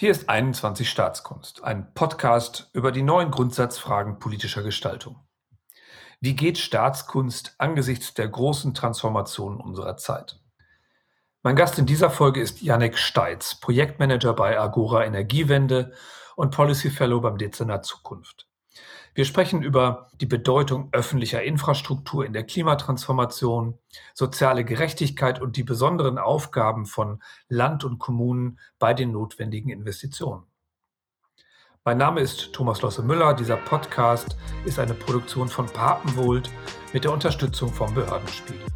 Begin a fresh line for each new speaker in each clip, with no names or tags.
Hier ist 21 Staatskunst, ein Podcast über die neuen Grundsatzfragen politischer Gestaltung. Wie geht Staatskunst angesichts der großen Transformationen unserer Zeit? Mein Gast in dieser Folge ist Yannick Steitz, Projektmanager bei Agora Energiewende und Policy Fellow beim Dezernat Zukunft. Wir sprechen über die Bedeutung öffentlicher Infrastruktur in der Klimatransformation, soziale Gerechtigkeit und die besonderen Aufgaben von Land und Kommunen bei den notwendigen Investitionen. Mein Name ist Thomas Losse Müller. Dieser Podcast ist eine Produktion von Papenwohlt mit der Unterstützung vom Behördenspiegel.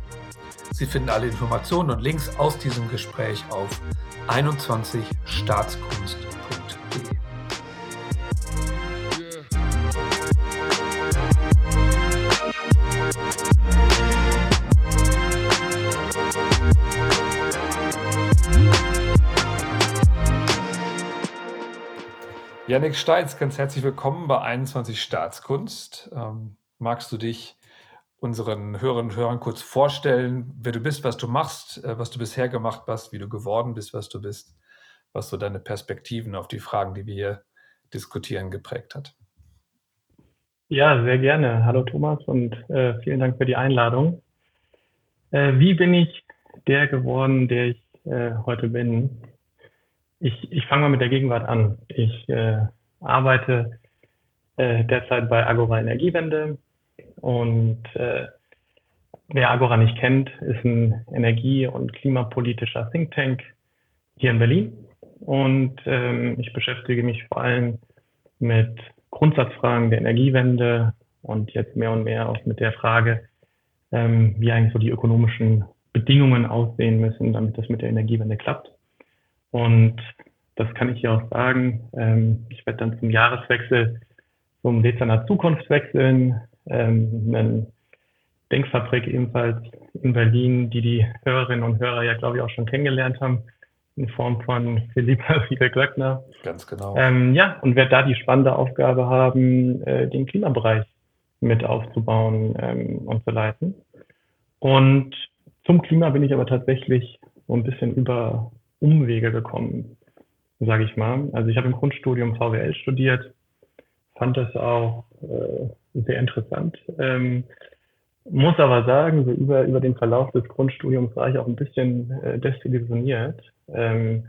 Sie finden alle Informationen und Links aus diesem Gespräch auf 21staatskunst.de. Janik Steitz, ganz herzlich willkommen bei 21 Staatskunst. Ähm, magst du dich unseren Hörerinnen und Hörern kurz vorstellen, wer du bist, was du machst, äh, was du bisher gemacht hast, wie du geworden bist, was du bist, was so deine Perspektiven auf die Fragen, die wir hier diskutieren, geprägt hat?
Ja, sehr gerne. Hallo Thomas und äh, vielen Dank für die Einladung. Äh, wie bin ich der geworden, der ich äh, heute bin? Ich, ich fange mal mit der Gegenwart an. Ich äh, arbeite äh, derzeit bei Agora Energiewende und äh, wer Agora nicht kennt, ist ein energie- und klimapolitischer Think Tank hier in Berlin. Und ähm, ich beschäftige mich vor allem mit Grundsatzfragen der Energiewende und jetzt mehr und mehr auch mit der Frage, ähm, wie eigentlich so die ökonomischen Bedingungen aussehen müssen, damit das mit der Energiewende klappt. Und das kann ich hier auch sagen. Ähm, ich werde dann zum Jahreswechsel zum Dezernat Zukunft wechseln. Ähm, eine Denkfabrik ebenfalls in Berlin, die die Hörerinnen und Hörer ja, glaube ich, auch schon kennengelernt haben, in Form von Philippa Fiegel-Glöckner.
Ganz genau.
Ähm, ja, und werde da die spannende Aufgabe haben, äh, den Klimabereich mit aufzubauen ähm, und zu leiten. Und zum Klima bin ich aber tatsächlich so ein bisschen über Umwege gekommen, sage ich mal. Also ich habe im Grundstudium VWL studiert, fand das auch äh, sehr interessant. Ähm, muss aber sagen, so über, über den Verlauf des Grundstudiums war ich auch ein bisschen äh, desillusioniert. Ähm,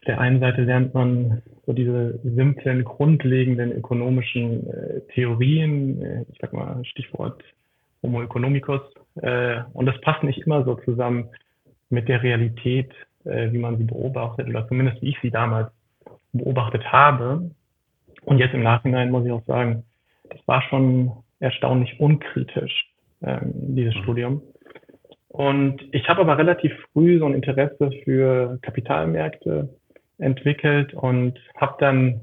auf der einen Seite lernt man so diese simplen, grundlegenden ökonomischen äh, Theorien, äh, ich sag mal Stichwort Homo economicus, äh, und das passt nicht immer so zusammen mit der Realität äh, wie man sie beobachtet oder zumindest wie ich sie damals beobachtet habe. Und jetzt im Nachhinein muss ich auch sagen, das war schon erstaunlich unkritisch, ähm, dieses mhm. Studium. Und ich habe aber relativ früh so ein Interesse für Kapitalmärkte entwickelt und habe dann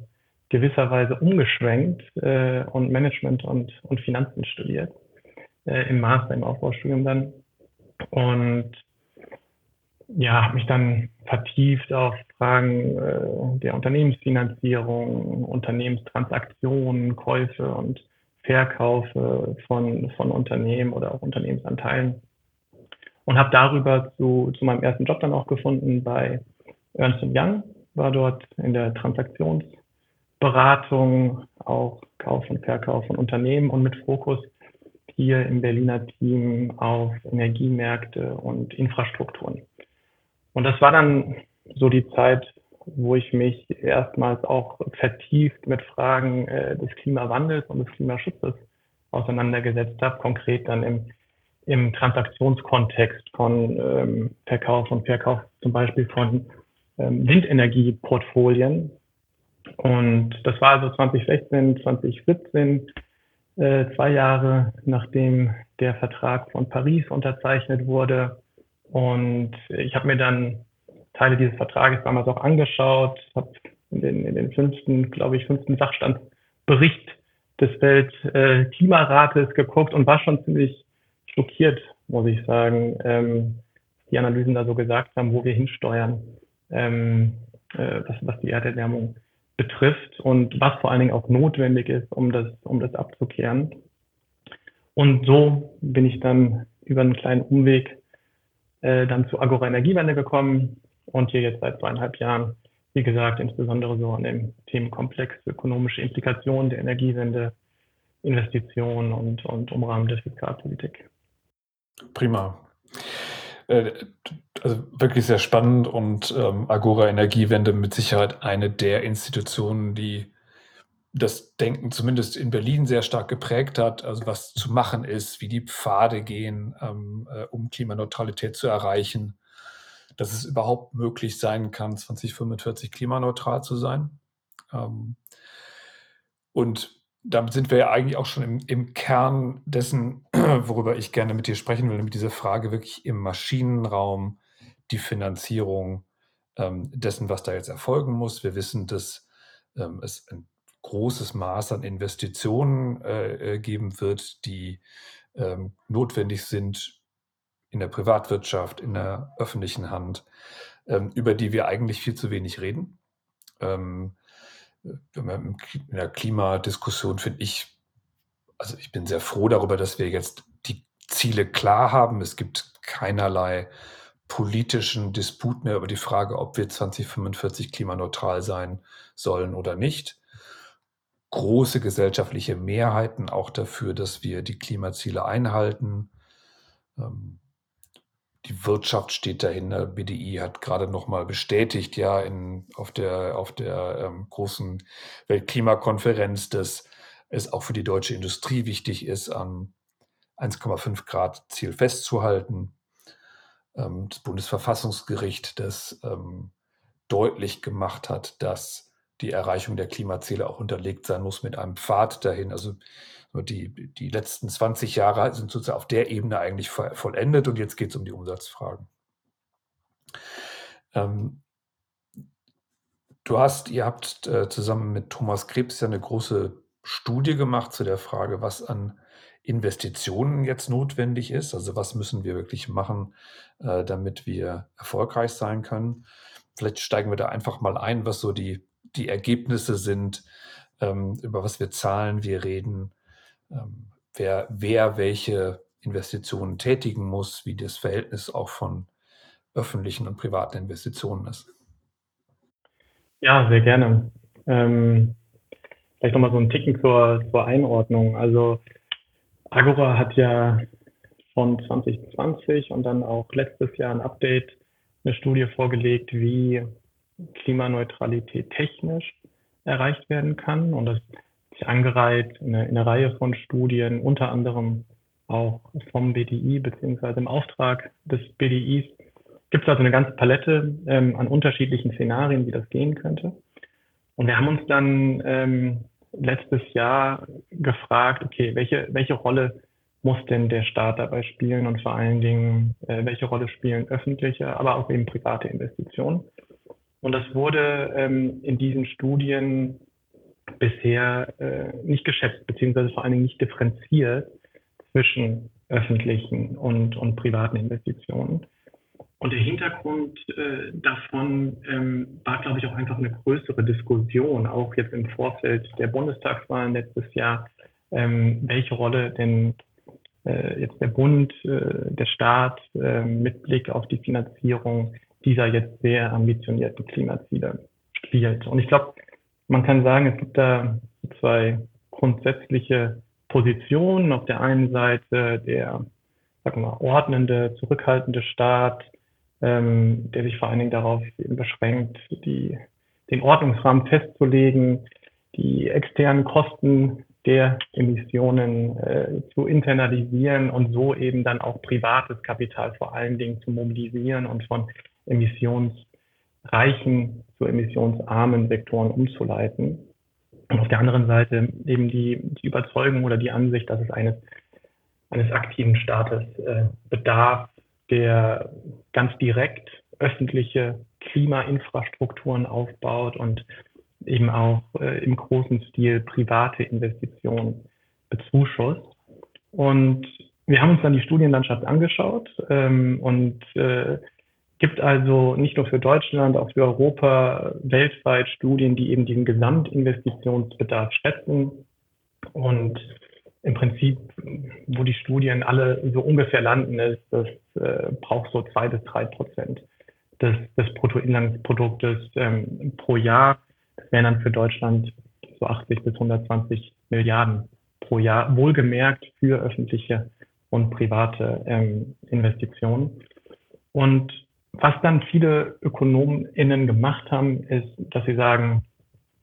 gewisserweise umgeschwenkt äh, und Management und, und Finanzen studiert, äh, im Master, im Aufbaustudium dann. Und ja, habe mich dann vertieft auf Fragen äh, der Unternehmensfinanzierung, Unternehmenstransaktionen, Käufe und Verkaufe von, von Unternehmen oder auch Unternehmensanteilen und habe darüber zu, zu meinem ersten Job dann auch gefunden bei Ernst Young, war dort in der Transaktionsberatung, auch Kauf und Verkauf von Unternehmen und mit Fokus hier im Berliner Team auf Energiemärkte und Infrastrukturen. Und das war dann so die Zeit, wo ich mich erstmals auch vertieft mit Fragen äh, des Klimawandels und des Klimaschutzes auseinandergesetzt habe, konkret dann im, im Transaktionskontext von ähm, Verkauf und Verkauf zum Beispiel von ähm, Windenergieportfolien. Und das war also 2016, 2017, äh, zwei Jahre nachdem der Vertrag von Paris unterzeichnet wurde und ich habe mir dann Teile dieses Vertrages damals auch angeschaut, habe in den, in den fünften, glaube ich, fünften Sachstandbericht des Weltklimarates geguckt und war schon ziemlich schockiert, muss ich sagen, ähm, die Analysen da so gesagt haben, wo wir hinsteuern, ähm, äh, was, was die Erderwärmung betrifft und was vor allen Dingen auch notwendig ist, um das, um das abzukehren. Und so bin ich dann über einen kleinen Umweg äh, dann zu Agora Energiewende gekommen und hier jetzt seit zweieinhalb Jahren wie gesagt, insbesondere so an dem Themenkomplex ökonomische Implikationen der Energiewende, Investitionen und, und Umrahmen der Fiskalpolitik.
Prima. Äh, also wirklich sehr spannend und ähm, Agora Energiewende mit Sicherheit eine der Institutionen, die das Denken zumindest in Berlin sehr stark geprägt hat, also was zu machen ist, wie die Pfade gehen, ähm, äh, um Klimaneutralität zu erreichen, dass es überhaupt möglich sein kann, 2045 klimaneutral zu sein. Ähm, und damit sind wir ja eigentlich auch schon im, im, Kern dessen, worüber ich gerne mit dir sprechen will, nämlich diese Frage wirklich im Maschinenraum, die Finanzierung ähm, dessen, was da jetzt erfolgen muss. Wir wissen, dass ähm, es ein großes Maß an Investitionen äh, äh, geben wird, die ähm, notwendig sind in der Privatwirtschaft, in der öffentlichen Hand, ähm, über die wir eigentlich viel zu wenig reden. Ähm, in der Klimadiskussion finde ich, also ich bin sehr froh darüber, dass wir jetzt die Ziele klar haben. Es gibt keinerlei politischen Disput mehr über die Frage, ob wir 2045 klimaneutral sein sollen oder nicht große gesellschaftliche Mehrheiten auch dafür, dass wir die Klimaziele einhalten. Ähm, die Wirtschaft steht dahinter. BDI hat gerade noch mal bestätigt, ja, in, auf der, auf der ähm, großen Weltklimakonferenz, dass es auch für die deutsche Industrie wichtig ist, am 1,5 Grad Ziel festzuhalten. Ähm, das Bundesverfassungsgericht, das ähm, deutlich gemacht hat, dass die Erreichung der Klimaziele auch unterlegt sein muss mit einem Pfad dahin. Also die, die letzten 20 Jahre sind sozusagen auf der Ebene eigentlich vollendet und jetzt geht es um die Umsatzfragen. Ähm, du hast, ihr habt äh, zusammen mit Thomas Krebs ja eine große Studie gemacht zu der Frage, was an Investitionen jetzt notwendig ist. Also was müssen wir wirklich machen, äh, damit wir erfolgreich sein können. Vielleicht steigen wir da einfach mal ein, was so die die Ergebnisse sind, ähm, über was wir zahlen, wir reden, ähm, wer, wer welche Investitionen tätigen muss, wie das Verhältnis auch von öffentlichen und privaten Investitionen ist.
Ja, sehr gerne. Ähm, vielleicht nochmal so ein Ticken zur, zur Einordnung. Also Agora hat ja von 2020 und dann auch letztes Jahr ein Update, eine Studie vorgelegt, wie Klimaneutralität technisch erreicht werden kann. Und das ist angereiht in einer, in einer Reihe von Studien, unter anderem auch vom BDI beziehungsweise im Auftrag des BDIs. Gibt es also eine ganze Palette ähm, an unterschiedlichen Szenarien, wie das gehen könnte. Und wir haben uns dann ähm, letztes Jahr gefragt, okay, welche, welche Rolle muss denn der Staat dabei spielen und vor allen Dingen, äh, welche Rolle spielen öffentliche, aber auch eben private Investitionen? Und das wurde ähm, in diesen Studien bisher äh, nicht geschätzt, beziehungsweise vor allen Dingen nicht differenziert zwischen öffentlichen und, und privaten Investitionen. Und der Hintergrund äh, davon ähm, war, glaube ich, auch einfach eine größere Diskussion, auch jetzt im Vorfeld der Bundestagswahlen letztes Jahr, ähm, welche Rolle denn äh, jetzt der Bund, äh, der Staat äh, mit Blick auf die Finanzierung dieser jetzt sehr ambitionierten Klimaziele spielt. Und ich glaube, man kann sagen, es gibt da zwei grundsätzliche Positionen. Auf der einen Seite der, sagen wir mal, ordnende, zurückhaltende Staat, ähm, der sich vor allen Dingen darauf beschränkt, die, den Ordnungsrahmen festzulegen, die externen Kosten der Emissionen äh, zu internalisieren und so eben dann auch privates Kapital vor allen Dingen zu mobilisieren und von emissionsreichen zu emissionsarmen Sektoren umzuleiten. Und auf der anderen Seite eben die, die Überzeugung oder die Ansicht, dass es eines, eines aktiven Staates äh, bedarf, der ganz direkt öffentliche Klimainfrastrukturen aufbaut und eben auch äh, im großen Stil private Investitionen bezuschusst. Und wir haben uns dann die Studienlandschaft angeschaut ähm, und äh, gibt also nicht nur für Deutschland, auch für Europa weltweit Studien, die eben diesen Gesamtinvestitionsbedarf schätzen. Und im Prinzip, wo die Studien alle so ungefähr landen, ist, das äh, braucht so zwei bis drei Prozent des, des Bruttoinlandsproduktes ähm, pro Jahr. Das wären dann für Deutschland so 80 bis 120 Milliarden pro Jahr, wohlgemerkt für öffentliche und private ähm, Investitionen. Und was dann viele ÖkonomInnen gemacht haben, ist, dass sie sagen,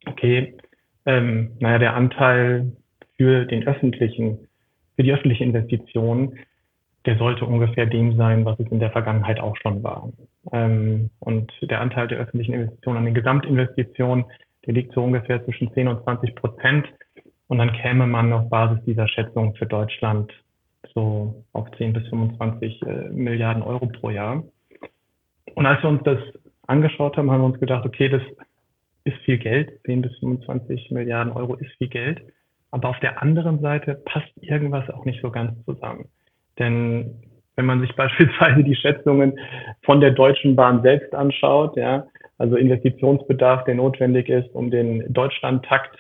okay, ähm, naja, der Anteil für den öffentlichen, für die öffentliche Investition, der sollte ungefähr dem sein, was es in der Vergangenheit auch schon war. Ähm, und der Anteil der öffentlichen Investitionen an den Gesamtinvestitionen, der liegt so ungefähr zwischen 10 und 20 Prozent. Und dann käme man auf Basis dieser Schätzung für Deutschland so auf 10 bis 25 äh, Milliarden Euro pro Jahr. Und als wir uns das angeschaut haben, haben wir uns gedacht, okay, das ist viel Geld, 10 bis 25 Milliarden Euro ist viel Geld. Aber auf der anderen Seite passt irgendwas auch nicht so ganz zusammen. Denn wenn man sich beispielsweise die Schätzungen von der Deutschen Bahn selbst anschaut, ja, also Investitionsbedarf, der notwendig ist, um den Deutschlandtakt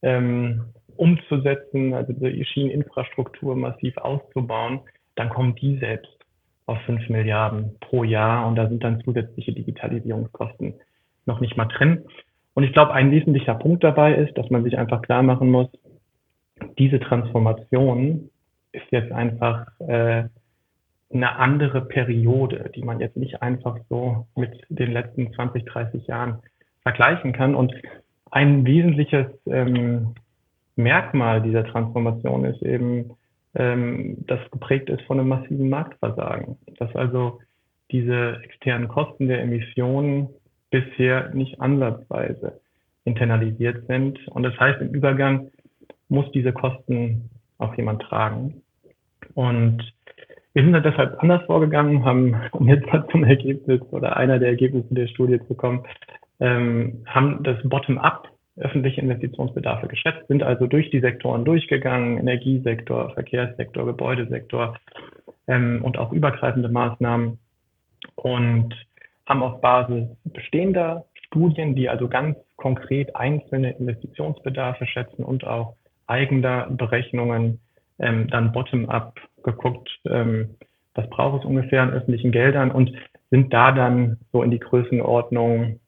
ähm, umzusetzen, also die Schieneninfrastruktur massiv auszubauen, dann kommen die selbst auf 5 Milliarden pro Jahr und da sind dann zusätzliche Digitalisierungskosten noch nicht mal drin. Und ich glaube, ein wesentlicher Punkt dabei ist, dass man sich einfach klar machen muss, diese Transformation ist jetzt einfach äh, eine andere Periode, die man jetzt nicht einfach so mit den letzten 20, 30 Jahren vergleichen kann. Und ein wesentliches ähm, Merkmal dieser Transformation ist eben, ähm, das geprägt ist von einem massiven Marktversagen. Dass also diese externen Kosten der Emissionen bisher nicht ansatzweise internalisiert sind. Und das heißt, im Übergang muss diese Kosten auch jemand tragen. Und wir sind deshalb anders vorgegangen, haben, um jetzt mal zum Ergebnis oder einer der Ergebnisse der Studie zu kommen, ähm, haben das Bottom-up öffentliche Investitionsbedarfe geschätzt, sind also durch die Sektoren durchgegangen, Energiesektor, Verkehrssektor, Gebäudesektor ähm, und auch übergreifende Maßnahmen und haben auf Basis bestehender Studien, die also ganz konkret einzelne Investitionsbedarfe schätzen und auch eigener Berechnungen ähm, dann bottom-up geguckt, ähm, was braucht es ungefähr an öffentlichen Geldern und sind da dann so in die Größenordnung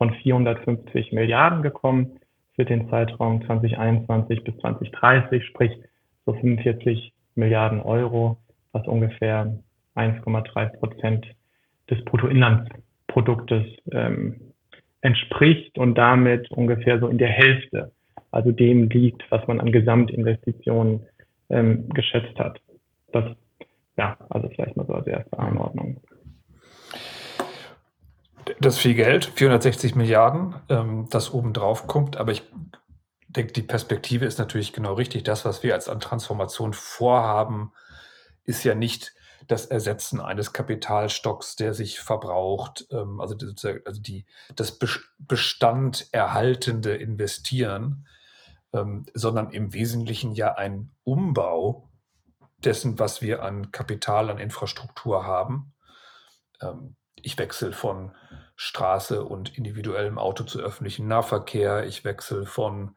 von 450 Milliarden gekommen für den Zeitraum 2021 bis 2030, sprich so 45 Milliarden Euro, was ungefähr 1,3 Prozent des Bruttoinlandsproduktes ähm, entspricht und damit ungefähr so in der Hälfte, also dem liegt, was man an Gesamtinvestitionen ähm, geschätzt hat. Das, ja, also vielleicht mal so als erste Einordnung.
Das ist viel Geld, 460 Milliarden, ähm, das obendrauf kommt. Aber ich denke, die Perspektive ist natürlich genau richtig. Das, was wir als an Transformation vorhaben, ist ja nicht das Ersetzen eines Kapitalstocks, der sich verbraucht, ähm, also, also die, das Bestand erhaltende Investieren, ähm, sondern im Wesentlichen ja ein Umbau dessen, was wir an Kapital, an Infrastruktur haben. Ähm, ich wechsle von Straße und individuellem Auto zu öffentlichem Nahverkehr. Ich wechsle von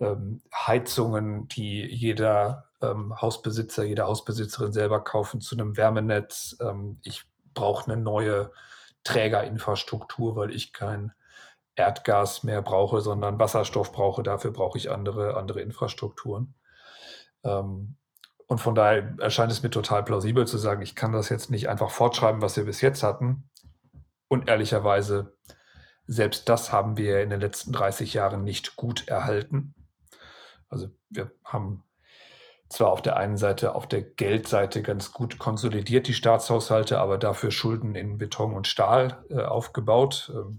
ähm, Heizungen, die jeder ähm, Hausbesitzer, jede Hausbesitzerin selber kaufen, zu einem Wärmenetz. Ähm, ich brauche eine neue Trägerinfrastruktur, weil ich kein Erdgas mehr brauche, sondern Wasserstoff brauche. Dafür brauche ich andere, andere Infrastrukturen. Ähm, und von daher erscheint es mir total plausibel zu sagen, ich kann das jetzt nicht einfach fortschreiben, was wir bis jetzt hatten, und ehrlicherweise, selbst das haben wir in den letzten 30 Jahren nicht gut erhalten. Also wir haben zwar auf der einen Seite, auf der Geldseite ganz gut konsolidiert die Staatshaushalte, aber dafür Schulden in Beton und Stahl äh, aufgebaut. Ähm,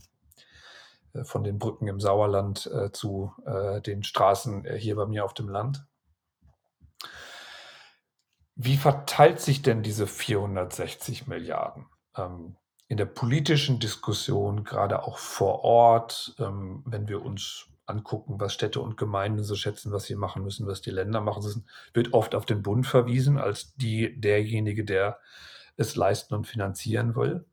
äh, von den Brücken im Sauerland äh, zu äh, den Straßen äh, hier bei mir auf dem Land. Wie verteilt sich denn diese 460 Milliarden? Ähm, in der politischen Diskussion, gerade auch vor Ort, ähm, wenn wir uns angucken, was Städte und Gemeinden so schätzen, was sie machen müssen, was die Länder machen, wird oft auf den Bund verwiesen als die, derjenige, der es leisten und finanzieren will.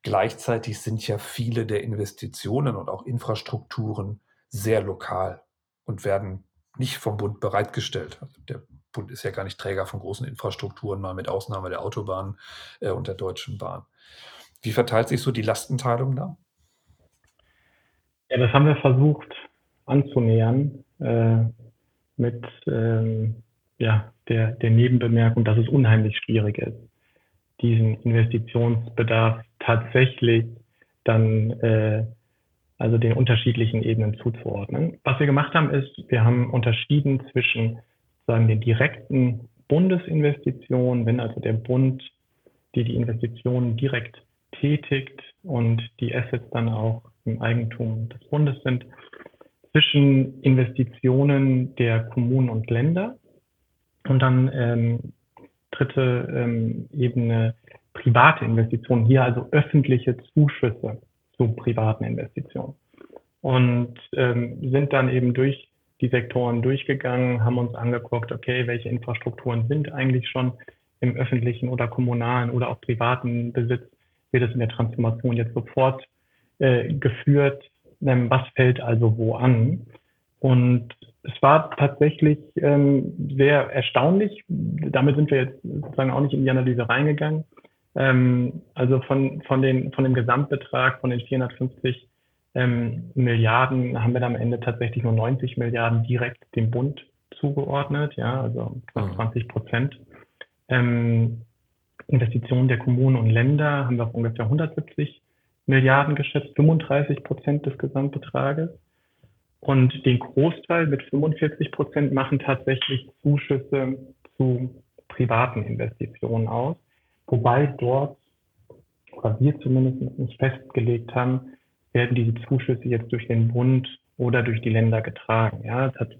Gleichzeitig sind ja viele der Investitionen und auch Infrastrukturen sehr lokal und werden nicht vom Bund bereitgestellt. Also der Bund ist ja gar nicht Träger von großen Infrastrukturen, mal mit Ausnahme der Autobahn äh, und der Deutschen Bahn. Wie verteilt sich so die Lastenteilung da?
Ja, das haben wir versucht anzunähern äh, mit ähm, ja, der, der Nebenbemerkung, dass es unheimlich schwierig ist, diesen Investitionsbedarf tatsächlich dann äh, also den unterschiedlichen Ebenen zuzuordnen. Was wir gemacht haben, ist, wir haben unterschieden zwischen sagen den direkten Bundesinvestitionen, wenn also der Bund die die Investitionen direkt tätigt und die Assets dann auch im Eigentum des Bundes sind, zwischen Investitionen der Kommunen und Länder und dann ähm, dritte ähm, Ebene private Investitionen, hier also öffentliche Zuschüsse zu privaten Investitionen. Und ähm, sind dann eben durch die Sektoren durchgegangen, haben uns angeguckt, okay, welche Infrastrukturen sind eigentlich schon im öffentlichen oder kommunalen oder auch privaten Besitz, wird es in der Transformation jetzt sofort äh, geführt. Ähm, was fällt also wo an? Und es war tatsächlich ähm, sehr erstaunlich. Damit sind wir jetzt sozusagen auch nicht in die Analyse reingegangen. Ähm, also von, von, den, von dem Gesamtbetrag von den 450 ähm, Milliarden haben wir dann am Ende tatsächlich nur 90 Milliarden direkt dem Bund zugeordnet, ja, also knapp 20 mhm. Prozent. Ähm, Investitionen der Kommunen und Länder haben wir auf ungefähr 170 Milliarden geschätzt, 35 Prozent des Gesamtbetrages. Und den Großteil mit 45 Prozent machen tatsächlich Zuschüsse zu privaten Investitionen aus, wobei dort, oder wir zumindest nicht festgelegt haben, werden diese Zuschüsse jetzt durch den Bund oder durch die Länder getragen. Ja, es hat,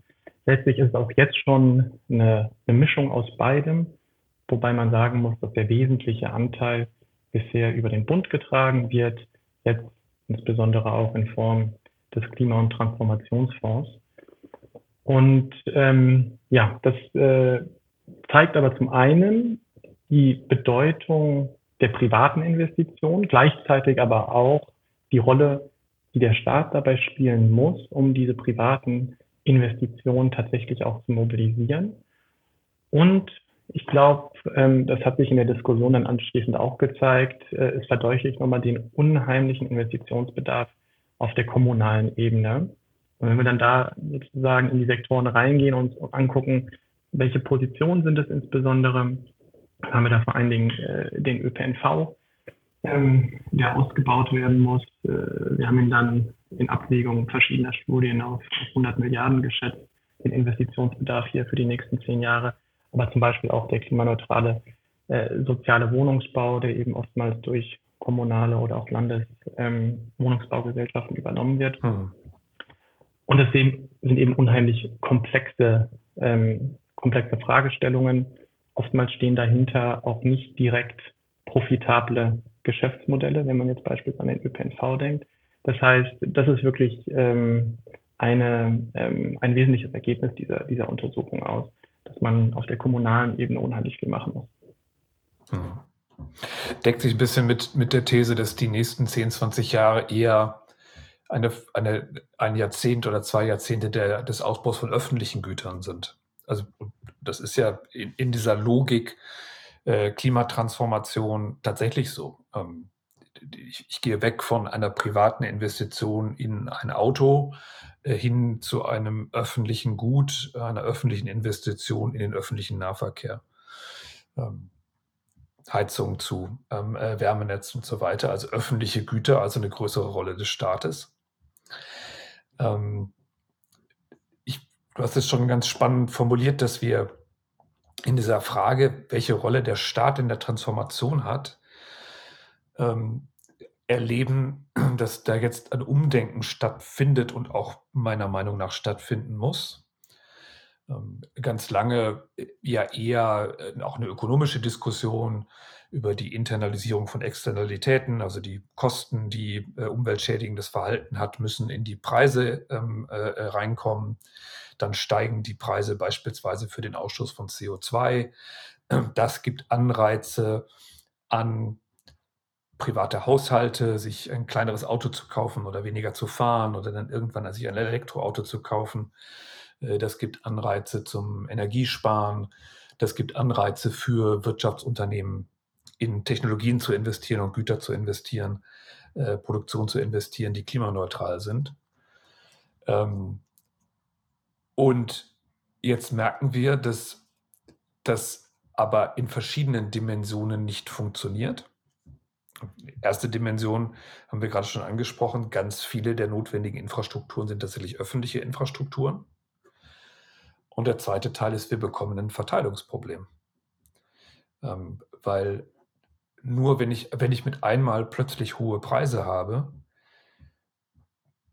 letztlich ist auch jetzt schon eine, eine Mischung aus beidem, wobei man sagen muss, dass der wesentliche Anteil bisher über den Bund getragen wird, jetzt insbesondere auch in Form des Klima- und Transformationsfonds. Und ähm, ja, das äh, zeigt aber zum einen die Bedeutung der privaten Investition, gleichzeitig aber auch die Rolle, die der Staat dabei spielen muss, um diese privaten Investitionen tatsächlich auch zu mobilisieren. Und ich glaube, ähm, das hat sich in der Diskussion dann anschließend auch gezeigt, äh, es verdeutlicht nochmal den unheimlichen Investitionsbedarf auf der kommunalen Ebene. Und wenn wir dann da sozusagen in die Sektoren reingehen und uns angucken, welche Positionen sind es insbesondere, haben wir da vor allen Dingen äh, den ÖPNV, ähm, der ausgebaut werden muss. Äh, wir haben ihn dann in Abwägung verschiedener Studien auf, auf 100 Milliarden geschätzt, den Investitionsbedarf hier für die nächsten zehn Jahre. Aber zum Beispiel auch der klimaneutrale äh, soziale Wohnungsbau, der eben oftmals durch kommunale oder auch Landeswohnungsbaugesellschaften ähm, übernommen wird. Mhm. Und es sind eben unheimlich komplexe, ähm, komplexe Fragestellungen. Oftmals stehen dahinter auch nicht direkt profitable Geschäftsmodelle, wenn man jetzt beispielsweise an den ÖPNV denkt. Das heißt, das ist wirklich ähm, eine, ähm, ein wesentliches Ergebnis dieser, dieser Untersuchung aus, dass man auf der kommunalen Ebene unheimlich viel machen muss.
Mhm. Deckt sich ein bisschen mit, mit der These, dass die nächsten 10, 20 Jahre eher eine, eine, ein Jahrzehnt oder zwei Jahrzehnte der, des Ausbaus von öffentlichen Gütern sind. Also das ist ja in, in dieser Logik äh, Klimatransformation tatsächlich so. Ähm, ich, ich, gehe weg von einer privaten Investition in ein Auto äh, hin zu einem öffentlichen Gut, einer öffentlichen Investition in den öffentlichen Nahverkehr. Ähm, Heizung zu ähm, äh, Wärmenetz und so weiter, also öffentliche Güter, also eine größere Rolle des Staates. Ähm, ich, du hast es schon ganz spannend formuliert, dass wir in dieser Frage, welche Rolle der Staat in der Transformation hat, ähm, erleben, dass da jetzt ein Umdenken stattfindet und auch meiner Meinung nach stattfinden muss. Ähm, ganz lange äh, ja eher äh, auch eine ökonomische Diskussion über die Internalisierung von Externalitäten, also die Kosten, die äh, umweltschädigendes Verhalten hat, müssen in die Preise ähm, äh, reinkommen. Dann steigen die Preise beispielsweise für den Ausstoß von CO2. Das gibt Anreize an private Haushalte, sich ein kleineres Auto zu kaufen oder weniger zu fahren oder dann irgendwann sich ein Elektroauto zu kaufen. Äh, das gibt Anreize zum Energiesparen. Das gibt Anreize für Wirtschaftsunternehmen in Technologien zu investieren und Güter zu investieren, äh, Produktion zu investieren, die klimaneutral sind. Ähm, und jetzt merken wir, dass das aber in verschiedenen Dimensionen nicht funktioniert. Erste Dimension haben wir gerade schon angesprochen. Ganz viele der notwendigen Infrastrukturen sind tatsächlich öffentliche Infrastrukturen. Und der zweite Teil ist, wir bekommen ein Verteilungsproblem. Ähm, weil nur wenn ich, wenn ich mit einmal plötzlich hohe Preise habe,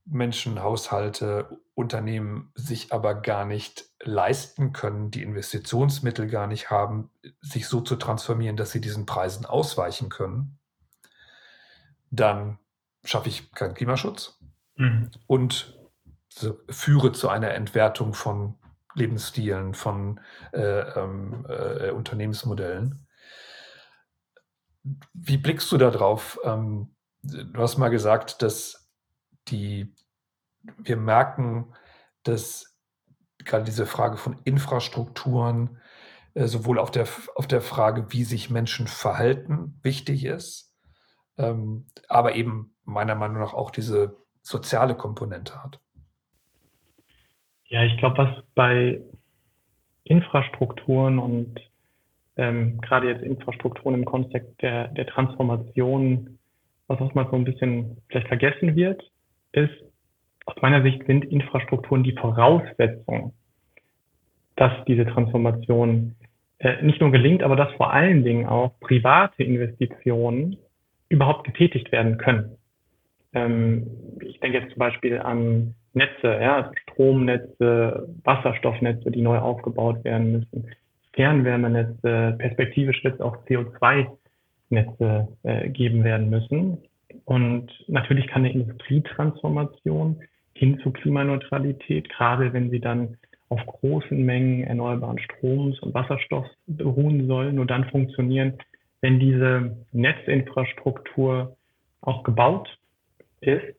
Menschen, Haushalte, Unternehmen sich aber gar nicht leisten können, die Investitionsmittel gar nicht haben, sich so zu transformieren, dass sie diesen Preisen ausweichen können, dann schaffe ich keinen Klimaschutz mhm. und führe zu einer Entwertung von Lebensstilen, von äh, ähm, äh, Unternehmensmodellen. Wie blickst du da drauf? Ähm, du hast mal gesagt, dass die, wir merken, dass gerade diese Frage von Infrastrukturen, äh, sowohl auf der, auf der Frage, wie sich Menschen verhalten, wichtig ist, ähm, aber eben meiner Meinung nach auch diese soziale Komponente hat.
Ja, ich glaube, was bei Infrastrukturen und ähm, gerade jetzt Infrastrukturen im Kontext der, der Transformation, was oftmals so ein bisschen vielleicht vergessen wird, ist, aus meiner Sicht sind Infrastrukturen die Voraussetzung, dass diese Transformation äh, nicht nur gelingt, aber dass vor allen Dingen auch private Investitionen überhaupt getätigt werden können. Ähm, ich denke jetzt zum Beispiel an Netze, ja, Stromnetze, Wasserstoffnetze, die neu aufgebaut werden müssen. Fernwärmenetze, perspektivisch wird es auch CO2-Netze äh, geben werden müssen. Und natürlich kann eine Industrietransformation hin zu Klimaneutralität, gerade wenn sie dann auf großen Mengen erneuerbaren Stroms und Wasserstoffs beruhen soll, nur dann funktionieren, wenn diese Netzinfrastruktur auch gebaut ist.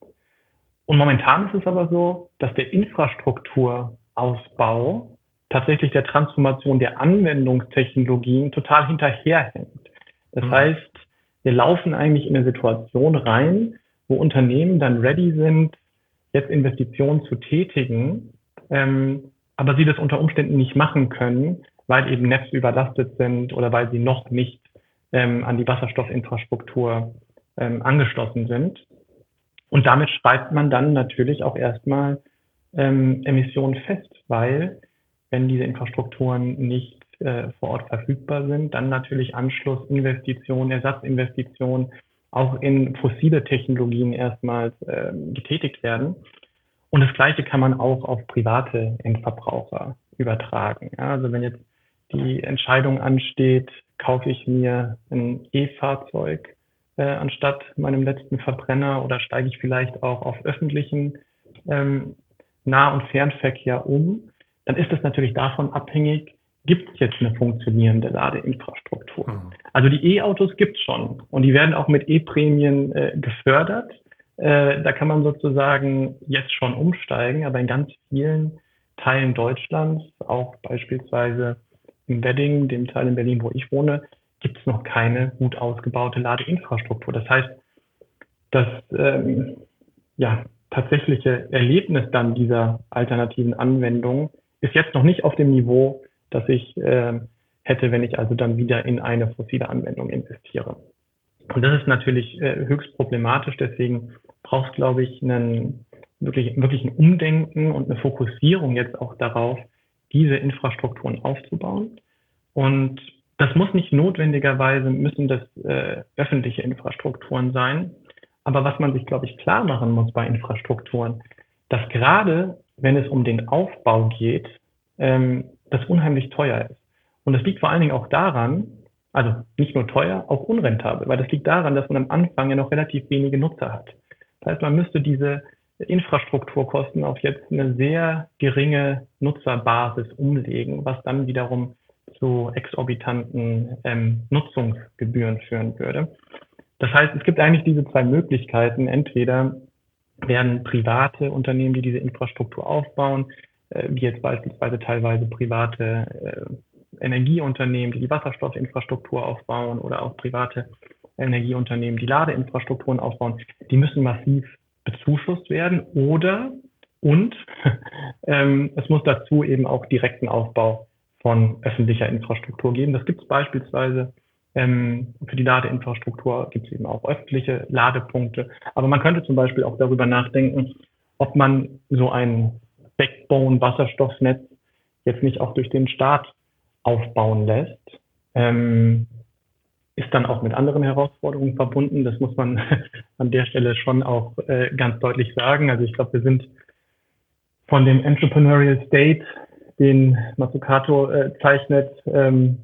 Und momentan ist es aber so, dass der Infrastrukturausbau tatsächlich der Transformation der Anwendungstechnologien total hinterherhängt. Das mhm. heißt, wir laufen eigentlich in eine Situation rein, wo Unternehmen dann ready sind, jetzt Investitionen zu tätigen, ähm, aber sie das unter Umständen nicht machen können, weil eben Netze überlastet sind oder weil sie noch nicht ähm, an die Wasserstoffinfrastruktur ähm, angeschlossen sind. Und damit schreibt man dann natürlich auch erstmal ähm, Emissionen fest, weil wenn diese Infrastrukturen nicht äh, vor Ort verfügbar sind, dann natürlich Anschlussinvestitionen, Ersatzinvestitionen auch in fossile Technologien erstmals äh, getätigt werden. Und das Gleiche kann man auch auf private Endverbraucher übertragen. Ja, also wenn jetzt die Entscheidung ansteht, kaufe ich mir ein E-Fahrzeug äh, anstatt meinem letzten Verbrenner oder steige ich vielleicht auch auf öffentlichen ähm, Nah- und Fernverkehr um, dann ist es natürlich davon abhängig, gibt es jetzt eine funktionierende Ladeinfrastruktur. Mhm. Also die E-Autos gibt es schon und die werden auch mit E-Prämien äh, gefördert. Äh, da kann man sozusagen jetzt schon umsteigen, aber in ganz vielen Teilen Deutschlands, auch beispielsweise im Wedding, dem Teil in Berlin, wo ich wohne, gibt es noch keine gut ausgebaute Ladeinfrastruktur. Das heißt, das ähm, ja, tatsächliche Erlebnis dann dieser alternativen Anwendung ist jetzt noch nicht auf dem Niveau, das ich äh, hätte, wenn ich also dann wieder in eine fossile Anwendung investiere. Und das ist natürlich äh, höchst problematisch. Deswegen braucht es, glaube ich, einen, wirklich, wirklich ein Umdenken und eine Fokussierung jetzt auch darauf, diese Infrastrukturen aufzubauen. Und das muss nicht notwendigerweise, müssen das äh, öffentliche Infrastrukturen sein. Aber was man sich, glaube ich, klar machen muss bei Infrastrukturen, dass gerade wenn es um den Aufbau geht, ähm, das unheimlich teuer ist. Und das liegt vor allen Dingen auch daran, also nicht nur teuer, auch unrentabel, weil das liegt daran, dass man am Anfang ja noch relativ wenige Nutzer hat. Das heißt, man müsste diese Infrastrukturkosten auf jetzt eine sehr geringe Nutzerbasis umlegen, was dann wiederum zu exorbitanten ähm, Nutzungsgebühren führen würde. Das heißt, es gibt eigentlich diese zwei Möglichkeiten. Entweder werden private Unternehmen, die diese Infrastruktur aufbauen, äh, wie jetzt beispielsweise teilweise private Energieunternehmen, die die Wasserstoffinfrastruktur aufbauen oder auch private Energieunternehmen, die Ladeinfrastrukturen aufbauen, die müssen massiv bezuschusst werden oder und ähm, es muss dazu eben auch direkten Aufbau von öffentlicher Infrastruktur geben. Das gibt es beispielsweise ähm, für die Ladeinfrastruktur gibt es eben auch öffentliche Ladepunkte. Aber man könnte zum Beispiel auch darüber nachdenken, ob man so ein Backbone-Wasserstoffnetz jetzt nicht auch durch den Staat aufbauen lässt. Ähm, ist dann auch mit anderen Herausforderungen verbunden. Das muss man an der Stelle schon auch äh, ganz deutlich sagen. Also ich glaube, wir sind von dem Entrepreneurial State, den Mazzucato äh, zeichnet, ähm,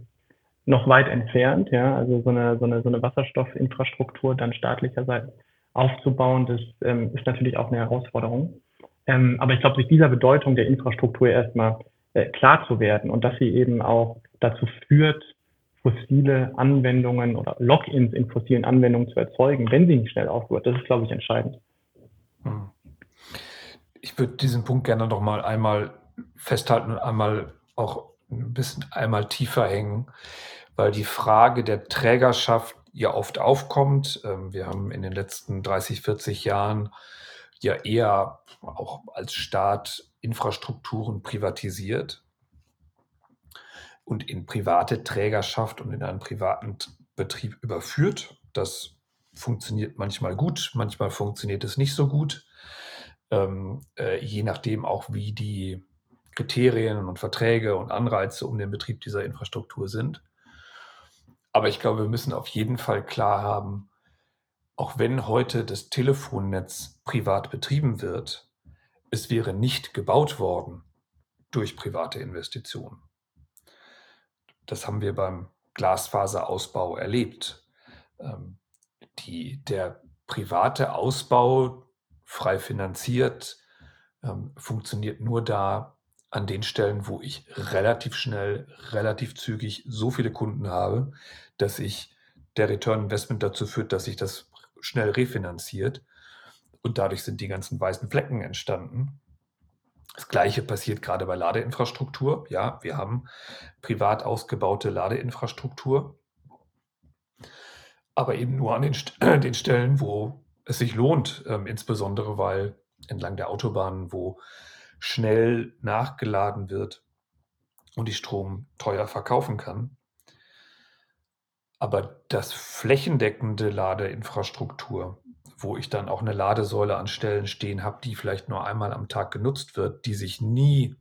noch weit entfernt. Ja, also so eine, so eine, so eine Wasserstoffinfrastruktur dann staatlicherseits aufzubauen, das ähm, ist natürlich auch eine Herausforderung. Ähm, aber ich glaube, sich dieser Bedeutung der Infrastruktur erstmal äh, klar zu werden und dass sie eben auch dazu führt, fossile Anwendungen oder Logins in fossilen Anwendungen zu erzeugen, wenn sie nicht schnell aufhört. Das ist, glaube ich, entscheidend. Hm.
Ich würde diesen Punkt gerne noch mal einmal festhalten und einmal auch ein bisschen einmal tiefer hängen, weil die Frage der Trägerschaft ja oft aufkommt. Ähm, wir haben in den letzten 30, 40 Jahren ja eher auch als Staat Infrastrukturen privatisiert und in private Trägerschaft und in einen privaten Betrieb überführt. Das funktioniert manchmal gut, manchmal funktioniert es nicht so gut, ähm, äh, je nachdem auch, wie die Kriterien und Verträge und Anreize um den Betrieb dieser Infrastruktur sind. Aber ich glaube, wir müssen auf jeden Fall klar haben, auch wenn heute das Telefonnetz privat betrieben wird, es wäre nicht gebaut worden durch private Investitionen. Das haben wir beim Glasfaserausbau erlebt. Ähm, die, der private Ausbau, frei finanziert, ähm, funktioniert nur da an den Stellen, wo ich relativ schnell, relativ zügig so viele Kunden habe, dass ich der Return Investment dazu führt, dass sich das schnell refinanziert. Und dadurch sind die ganzen weißen Flecken entstanden. Das Gleiche passiert gerade bei Ladeinfrastruktur. Ja, wir haben privat ausgebaute Ladeinfrastruktur, aber eben nur an den, St den Stellen, wo es sich lohnt, ähm, insbesondere weil entlang der Autobahnen, wo schnell nachgeladen wird und ich Strom teuer verkaufen kann. Aber das flächendeckende Ladeinfrastruktur, wo ich dann auch eine Ladesäule an Stellen stehen habe, die vielleicht nur einmal am Tag genutzt wird, die sich nie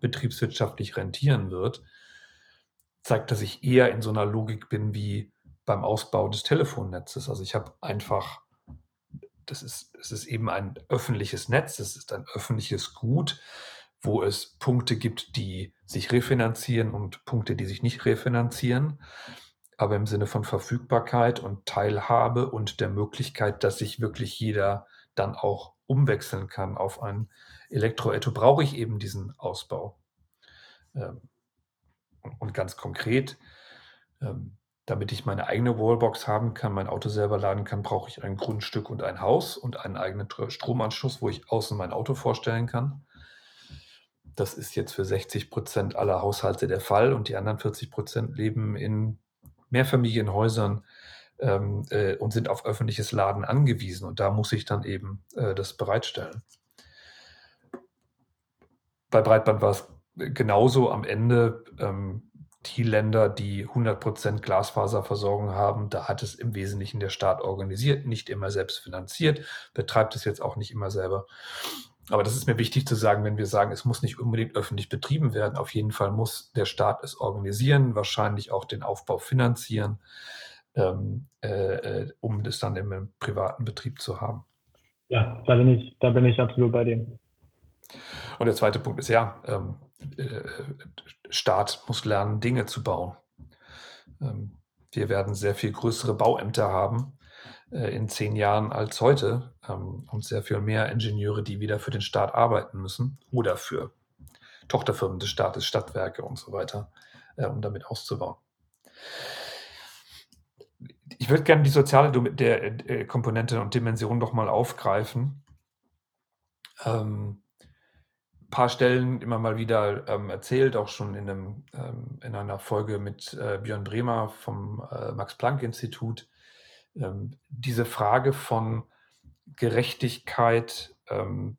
betriebswirtschaftlich rentieren wird, zeigt, dass ich eher in so einer Logik bin wie beim Ausbau des Telefonnetzes. Also ich habe einfach, das ist, es ist eben ein öffentliches Netz, es ist ein öffentliches Gut, wo es Punkte gibt, die sich refinanzieren und Punkte, die sich nicht refinanzieren aber im Sinne von Verfügbarkeit und Teilhabe und der Möglichkeit, dass sich wirklich jeder dann auch umwechseln kann auf ein Elektroauto, brauche ich eben diesen Ausbau. Ähm, und ganz konkret, ähm, damit ich meine eigene Wallbox haben kann, mein Auto selber laden kann, brauche ich ein Grundstück und ein Haus und einen eigenen Stromanschluss, wo ich außen mein Auto vorstellen kann. Das ist jetzt für 60 Prozent aller Haushalte der Fall und die anderen 40 Prozent leben in Mehrfamilienhäusern ähm, äh, und sind auf öffentliches Laden angewiesen. Und da muss ich dann eben äh, das bereitstellen. Bei Breitband war es genauso am Ende. Ähm, die Länder, die 100% Glasfaserversorgung haben, da hat es im Wesentlichen der Staat organisiert, nicht immer selbst finanziert, betreibt es jetzt auch nicht immer selber. Aber das ist mir wichtig zu sagen, wenn wir sagen, es muss nicht unbedingt öffentlich betrieben werden. Auf jeden Fall muss der Staat es organisieren, wahrscheinlich auch den Aufbau finanzieren, ähm, äh, äh um das dann im privaten Betrieb zu haben.
Ja, da bin ich, da bin ich absolut bei dem.
Und der zweite Punkt ist ja, ähm, äh, Staat muss lernen, Dinge zu bauen. Ähm, wir werden sehr viel größere Bauämter haben in zehn Jahren als heute ähm, und sehr viel mehr Ingenieure, die wieder für den Staat arbeiten müssen oder für Tochterfirmen des Staates, Stadtwerke und so weiter, äh, um damit auszubauen. Ich würde gerne die soziale der, äh, Komponente und Dimension noch mal aufgreifen. Ähm, paar Stellen immer mal wieder ähm, erzählt, auch schon in, einem, ähm, in einer Folge mit äh, Björn Bremer vom äh, Max-Planck-Institut. Ähm, diese Frage von Gerechtigkeit, ähm,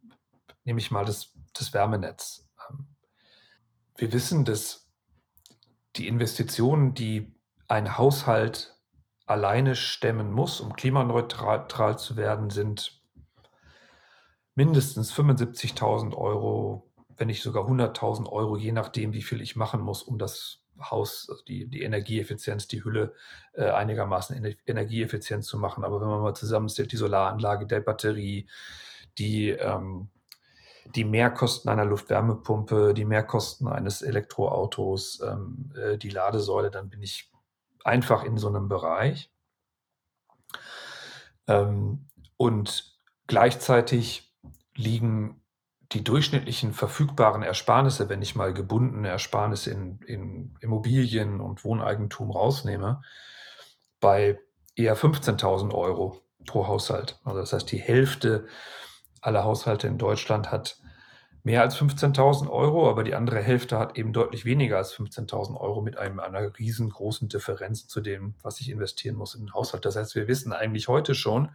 nehme ich mal das, das Wärmenetz. Ähm, wir wissen, dass die Investitionen, die ein Haushalt alleine stemmen muss, um klimaneutral zu werden, sind mindestens 75.000 Euro, wenn nicht sogar 100.000 Euro, je nachdem, wie viel ich machen muss, um das Haus, also die, die Energieeffizienz, die Hülle äh, einigermaßen energieeffizient zu machen. Aber wenn man mal zusammenzählt, die Solaranlage, der Batterie, die, ähm, die Mehrkosten einer Luftwärmepumpe, die Mehrkosten eines Elektroautos, ähm, äh, die Ladesäule, dann bin ich einfach in so einem Bereich. Ähm, und gleichzeitig liegen die durchschnittlichen verfügbaren Ersparnisse, wenn ich mal gebundene Ersparnisse in, in Immobilien und Wohneigentum rausnehme, bei eher 15.000 Euro pro Haushalt. Also das heißt, die Hälfte aller Haushalte in Deutschland hat mehr als 15.000 Euro, aber die andere Hälfte hat eben deutlich weniger als 15.000 Euro mit einem, einer riesengroßen Differenz zu dem, was ich investieren muss in den Haushalt. Das heißt, wir wissen eigentlich heute schon,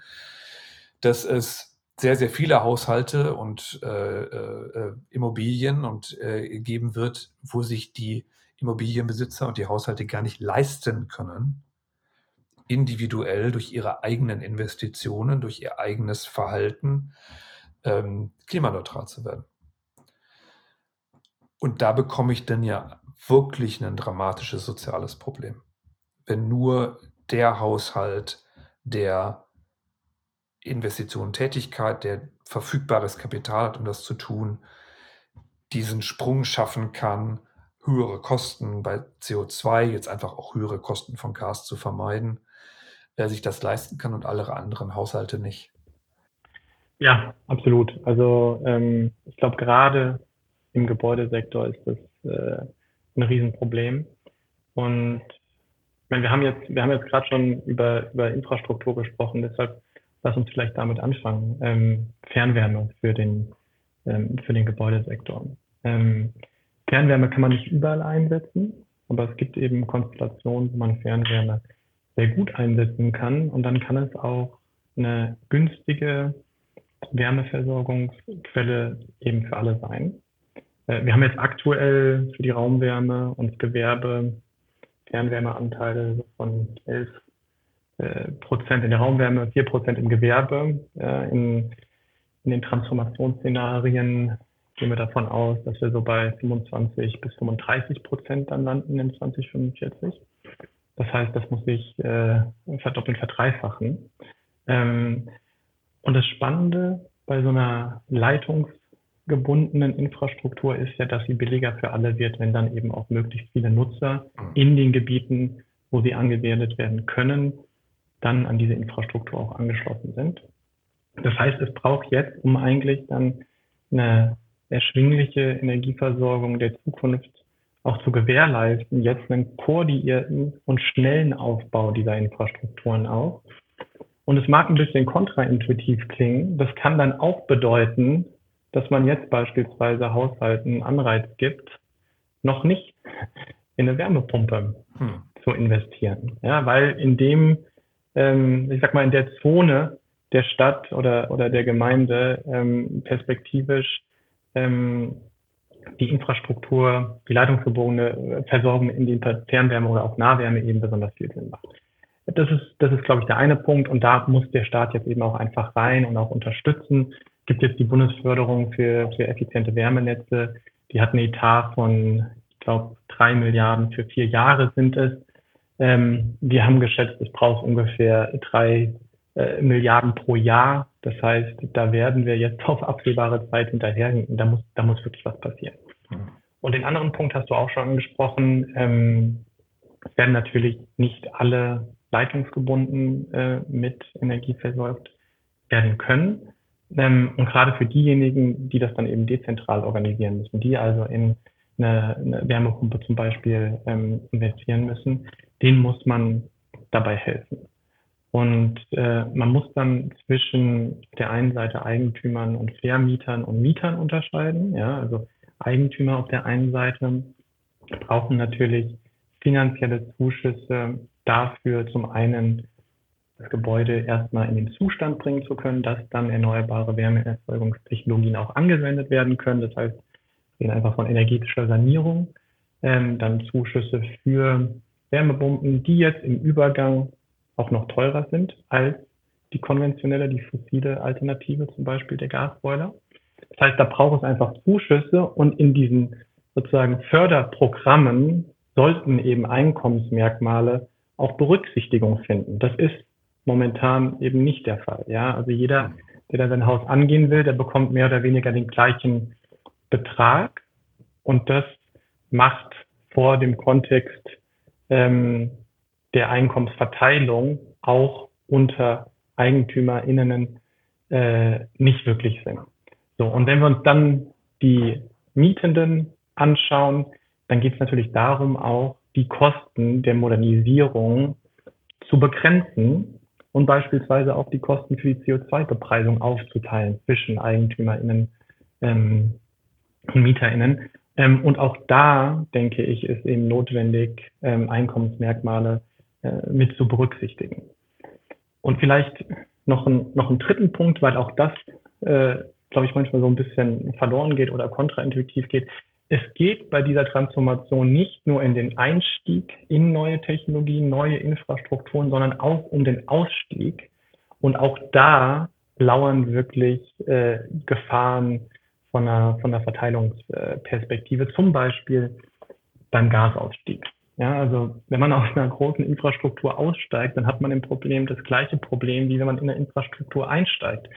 dass es sehr, sehr viele Haushalte und äh, äh, Immobilien und äh, geben wird, wo sich die Immobilienbesitzer und die Haushalte gar nicht leisten können, individuell durch ihre eigenen Investitionen, durch ihr eigenes Verhalten ähm, klimaneutral zu werden. Und da bekomme ich dann ja wirklich ein dramatisches soziales Problem. Wenn nur der Haushalt, der Investitionen, Tätigkeit, der verfügbares Kapital hat, um das zu tun, diesen Sprung schaffen kann, höhere Kosten bei CO2, jetzt einfach auch höhere Kosten von Gas zu vermeiden, wer sich das leisten kann und alle anderen Haushalte nicht.
Ja, absolut. Also ähm, ich glaube, gerade im Gebäudesektor ist das äh, ein Riesenproblem. Und ich meine, wir haben jetzt, wir haben jetzt gerade schon über, über Infrastruktur gesprochen, deshalb lass uns vielleicht damit anfangen. Ähm, Fernwärme für den, ähm, für den Gebäudesektor. Ähm, Fernwärme kann man nicht überall einsetzen, aber es gibt eben Konstellationen, wo man Fernwärme sehr gut einsetzen kann und dann kann es auch eine günstige Wärmeversorgungsquelle eben für alle sein. Äh, wir haben jetzt aktuell für die Raumwärme und Gewerbe Fernwärmeanteile von 11 äh, Prozent in der Raumwärme, 4 Prozent im Gewerbe. In, in den Transformationsszenarien gehen wir davon aus, dass wir so bei 25 bis 35 Prozent dann landen in 2045. Das heißt, das muss sich äh, verdoppeln, verdreifachen. Ähm, und das Spannende bei so einer leitungsgebundenen Infrastruktur ist ja, dass sie billiger für alle wird, wenn dann eben auch möglichst viele Nutzer mhm. in den Gebieten, wo sie angewendet werden können, dann an diese Infrastruktur auch angeschlossen sind. Das heißt, es braucht jetzt, um eigentlich dann eine erschwingliche Energieversorgung der Zukunft auch zu gewährleisten, jetzt einen koordinierten und schnellen Aufbau dieser Infrastrukturen auch. Und es mag ein bisschen kontraintuitiv klingen. Das kann dann auch bedeuten, dass man jetzt beispielsweise Haushalten Anreiz gibt, noch nicht in eine Wärmepumpe hm. zu investieren. Ja, weil in dem ähm, ich sag mal, in der Zone der Stadt oder, oder der Gemeinde ähm, perspektivisch ähm, die Infrastruktur, die leitungsgebogene Versorgung in den Fernwärme oder auch Nahwärme eben besonders viel Sinn macht. Das ist, das ist, glaube ich, der eine Punkt und da muss der Staat jetzt eben auch einfach rein und auch unterstützen. Es gibt jetzt die Bundesförderung für, für effiziente Wärmenetze, die hat einen Etat von, ich glaube, drei Milliarden für vier Jahre sind es. Ähm, wir haben geschätzt, es braucht ungefähr drei äh, Milliarden pro Jahr. Das heißt, da werden wir jetzt auf absehbare Zeit hinterherhinken. Da muss, da muss wirklich was passieren. Mhm. Und den anderen Punkt hast du auch schon angesprochen. Ähm, es werden natürlich nicht alle leitungsgebunden äh, mit Energie versorgt werden können. Ähm, und gerade für diejenigen, die das dann eben dezentral organisieren müssen, die also in eine, eine Wärmepumpe zum Beispiel ähm, investieren müssen, denen muss man dabei helfen. Und äh, man muss dann zwischen der einen Seite Eigentümern und Vermietern und Mietern unterscheiden. Ja, also Eigentümer auf der einen Seite brauchen natürlich finanzielle Zuschüsse dafür, zum einen das Gebäude erstmal in den Zustand bringen zu können, dass dann erneuerbare Wärmeerzeugungstechnologien auch angewendet werden können. Das heißt, wir reden einfach von energetischer Sanierung, ähm, dann Zuschüsse für Wärmepumpen, die jetzt im Übergang auch noch teurer sind als die konventionelle, die fossile Alternative, zum Beispiel der Gasboiler. Das heißt, da braucht es einfach Zuschüsse und in diesen sozusagen Förderprogrammen sollten eben Einkommensmerkmale auch Berücksichtigung finden. Das ist momentan eben nicht der Fall. Ja, also jeder, der da sein Haus angehen will, der bekommt mehr oder weniger den gleichen Betrag und das macht vor dem Kontext ähm, der Einkommensverteilung auch unter EigentümerInnen äh, nicht wirklich Sinn. So, und wenn wir uns dann die Mietenden anschauen, dann geht es natürlich darum, auch die Kosten der Modernisierung zu begrenzen und beispielsweise auch die Kosten für die CO2-Bepreisung aufzuteilen zwischen EigentümerInnen ähm, und MieterInnen. Ähm, und auch da, denke ich, ist eben notwendig, ähm, Einkommensmerkmale äh, mit zu berücksichtigen. Und vielleicht noch, ein, noch einen dritten Punkt, weil auch das, äh, glaube ich, manchmal so ein bisschen verloren geht oder kontraintuitiv geht. Es geht bei dieser Transformation nicht nur in den Einstieg in neue Technologien, neue Infrastrukturen, sondern auch um den Ausstieg. Und auch da lauern wirklich äh, Gefahren von einer, von einer Verteilungsperspektive, zum Beispiel beim Gasausstieg. Ja, also wenn man aus einer großen Infrastruktur aussteigt, dann hat man im Problem das gleiche Problem, wie wenn man in eine Infrastruktur einsteigt.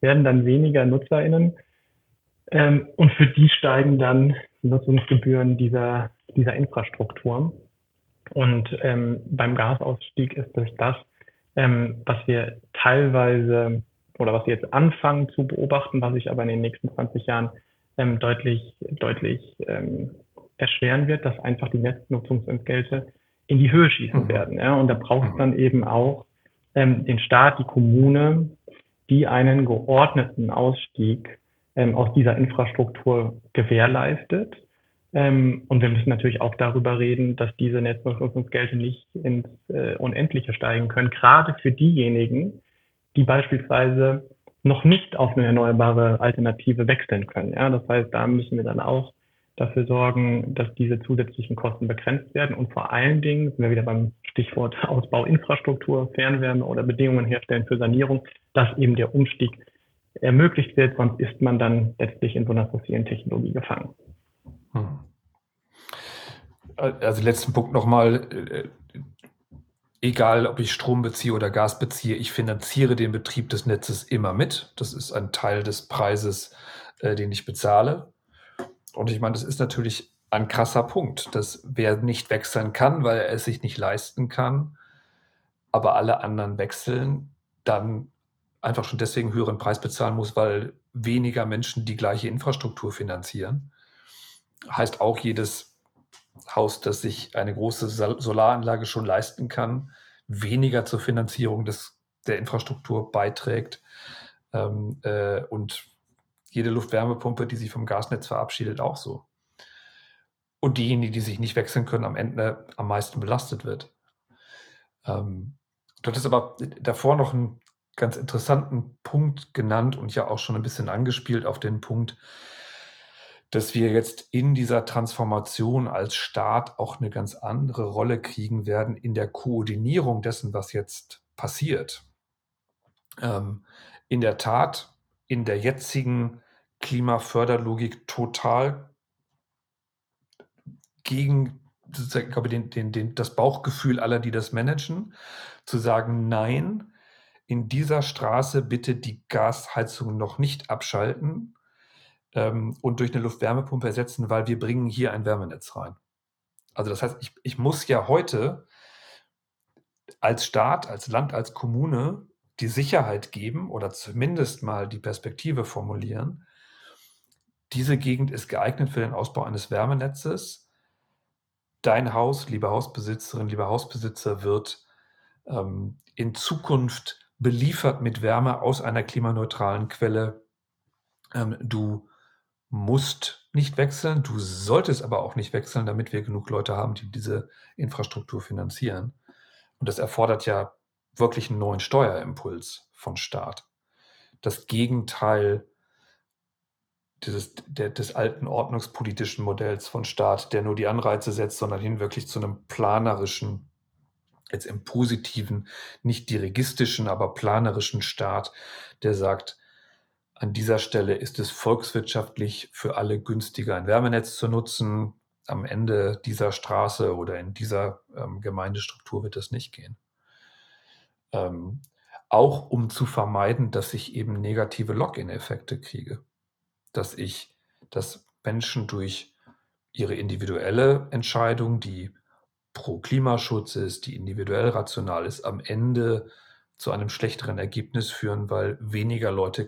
Werden dann weniger NutzerInnen ähm, und für die steigen dann Nutzungsgebühren dieser, dieser Infrastruktur. Und ähm, beim Gasausstieg ist es das, ähm, was wir teilweise oder was wir jetzt anfangen zu beobachten, was sich aber in den nächsten 20 Jahren ähm, deutlich, deutlich ähm, erschweren wird, dass einfach die Netznutzungsentgelte in die Höhe schießen mhm. werden. Ja? Und da braucht es mhm. dann eben auch ähm, den Staat, die Kommune, die einen geordneten Ausstieg ähm, aus dieser Infrastruktur gewährleistet. Ähm, und wir müssen natürlich auch darüber reden, dass diese Netznutzungsgelder nicht ins äh, Unendliche steigen können, gerade für diejenigen, die beispielsweise noch nicht auf eine erneuerbare Alternative wechseln können. Ja, das heißt, da müssen wir dann auch dafür sorgen, dass diese zusätzlichen Kosten begrenzt werden und vor allen Dingen sind wir wieder beim Stichwort Ausbau Infrastruktur, Fernwärme oder Bedingungen herstellen für Sanierung, dass eben der Umstieg ermöglicht wird, sonst ist man dann letztlich in so einer fossilen Technologie gefangen. Hm.
Also letzten Punkt nochmal, äh, egal ob ich Strom beziehe oder Gas beziehe, ich finanziere den Betrieb des Netzes immer mit. Das ist ein Teil des Preises, äh, den ich bezahle. Und ich meine, das ist natürlich ein krasser Punkt, dass wer nicht wechseln kann, weil er es sich nicht leisten kann, aber alle anderen wechseln, dann einfach schon deswegen höheren Preis bezahlen muss, weil weniger Menschen die gleiche Infrastruktur finanzieren. Heißt auch jedes Haus, das sich eine große Solaranlage schon leisten kann, weniger zur Finanzierung des, der Infrastruktur beiträgt. Ähm, äh, und jede Luftwärmepumpe, die sich vom Gasnetz verabschiedet, auch so. Und diejenigen, die sich nicht wechseln können, am Ende am meisten belastet wird. Ähm, du hattest aber davor noch ein ganz interessanten Punkt genannt und ja auch schon ein bisschen angespielt auf den Punkt, dass wir jetzt in dieser Transformation als Staat auch eine ganz andere Rolle kriegen werden in der Koordinierung dessen, was jetzt passiert. Ähm, in der Tat, in der jetzigen Klimaförderlogik total gegen glaube ich, den, den, den, das Bauchgefühl aller, die das managen, zu sagen, nein, in dieser Straße bitte die Gasheizung noch nicht abschalten ähm, und durch eine Luftwärmepumpe ersetzen, weil wir bringen hier ein Wärmenetz rein. Also das heißt, ich, ich muss ja heute als Staat, als Land, als Kommune die Sicherheit geben oder zumindest mal die Perspektive formulieren, diese Gegend ist geeignet für den Ausbau eines Wärmenetzes. Dein Haus, liebe Hausbesitzerin, lieber Hausbesitzer, wird ähm, in Zukunft beliefert mit Wärme aus einer klimaneutralen Quelle. Ähm, du musst nicht wechseln, du solltest aber auch nicht wechseln, damit wir genug Leute haben, die diese Infrastruktur finanzieren. Und das erfordert ja wirklich einen neuen Steuerimpuls von Staat. Das Gegenteil dieses, der, des alten ordnungspolitischen Modells von Staat, der nur die Anreize setzt, sondern hin wirklich zu einem planerischen, jetzt im positiven, nicht dirigistischen, aber planerischen Staat, der sagt, an dieser Stelle ist es volkswirtschaftlich für alle günstiger, ein Wärmenetz zu nutzen. Am Ende dieser Straße oder in dieser ähm, Gemeindestruktur wird das nicht gehen. Ähm, auch um zu vermeiden, dass ich eben negative Login-Effekte kriege dass ich, dass Menschen durch ihre individuelle Entscheidung, die pro Klimaschutz ist, die individuell rational ist, am Ende zu einem schlechteren Ergebnis führen, weil weniger Leute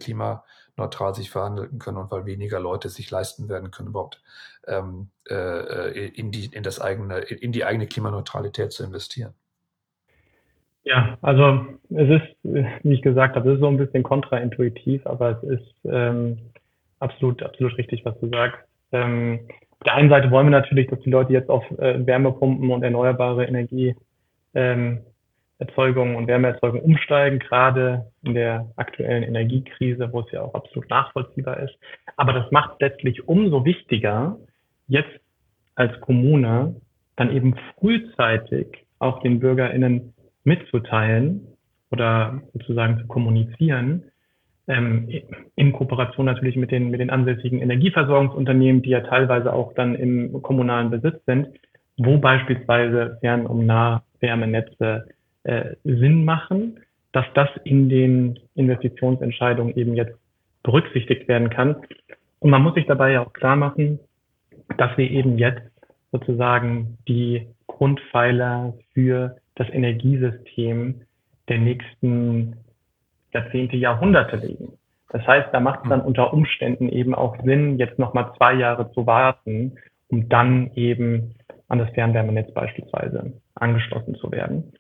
klimaneutral sich verhandeln können und weil weniger Leute sich leisten werden können, überhaupt ähm, äh, in, die, in, das eigene, in die eigene Klimaneutralität zu investieren.
Ja, also es ist, wie ich gesagt habe, es ist so ein bisschen kontraintuitiv, aber es ist ähm, absolut, absolut richtig, was du sagst. Ähm, auf der einen Seite wollen wir natürlich, dass die Leute jetzt auf äh, Wärmepumpen und erneuerbare Energie ähm, Erzeugung und Wärmeerzeugung umsteigen, gerade in der aktuellen Energiekrise, wo es ja auch absolut nachvollziehbar ist. Aber das macht letztlich umso wichtiger, jetzt als Kommune dann eben frühzeitig auch den BürgerInnen mitzuteilen oder sozusagen zu kommunizieren, ähm, in Kooperation natürlich mit den, mit den ansässigen Energieversorgungsunternehmen, die ja teilweise auch dann im kommunalen Besitz sind, wo beispielsweise Fern- und Nahwärmenetze äh, Sinn machen, dass das in den Investitionsentscheidungen eben jetzt berücksichtigt werden kann. Und man muss sich dabei ja auch klar machen, dass wir eben jetzt sozusagen die Grundpfeiler für das Energiesystem der nächsten Jahrzehnte, Jahrhunderte legen. Das heißt, da macht es dann hm. unter Umständen eben auch Sinn, jetzt nochmal zwei Jahre zu warten, um dann eben an das Fernwärmenetz beispielsweise angeschlossen zu werden.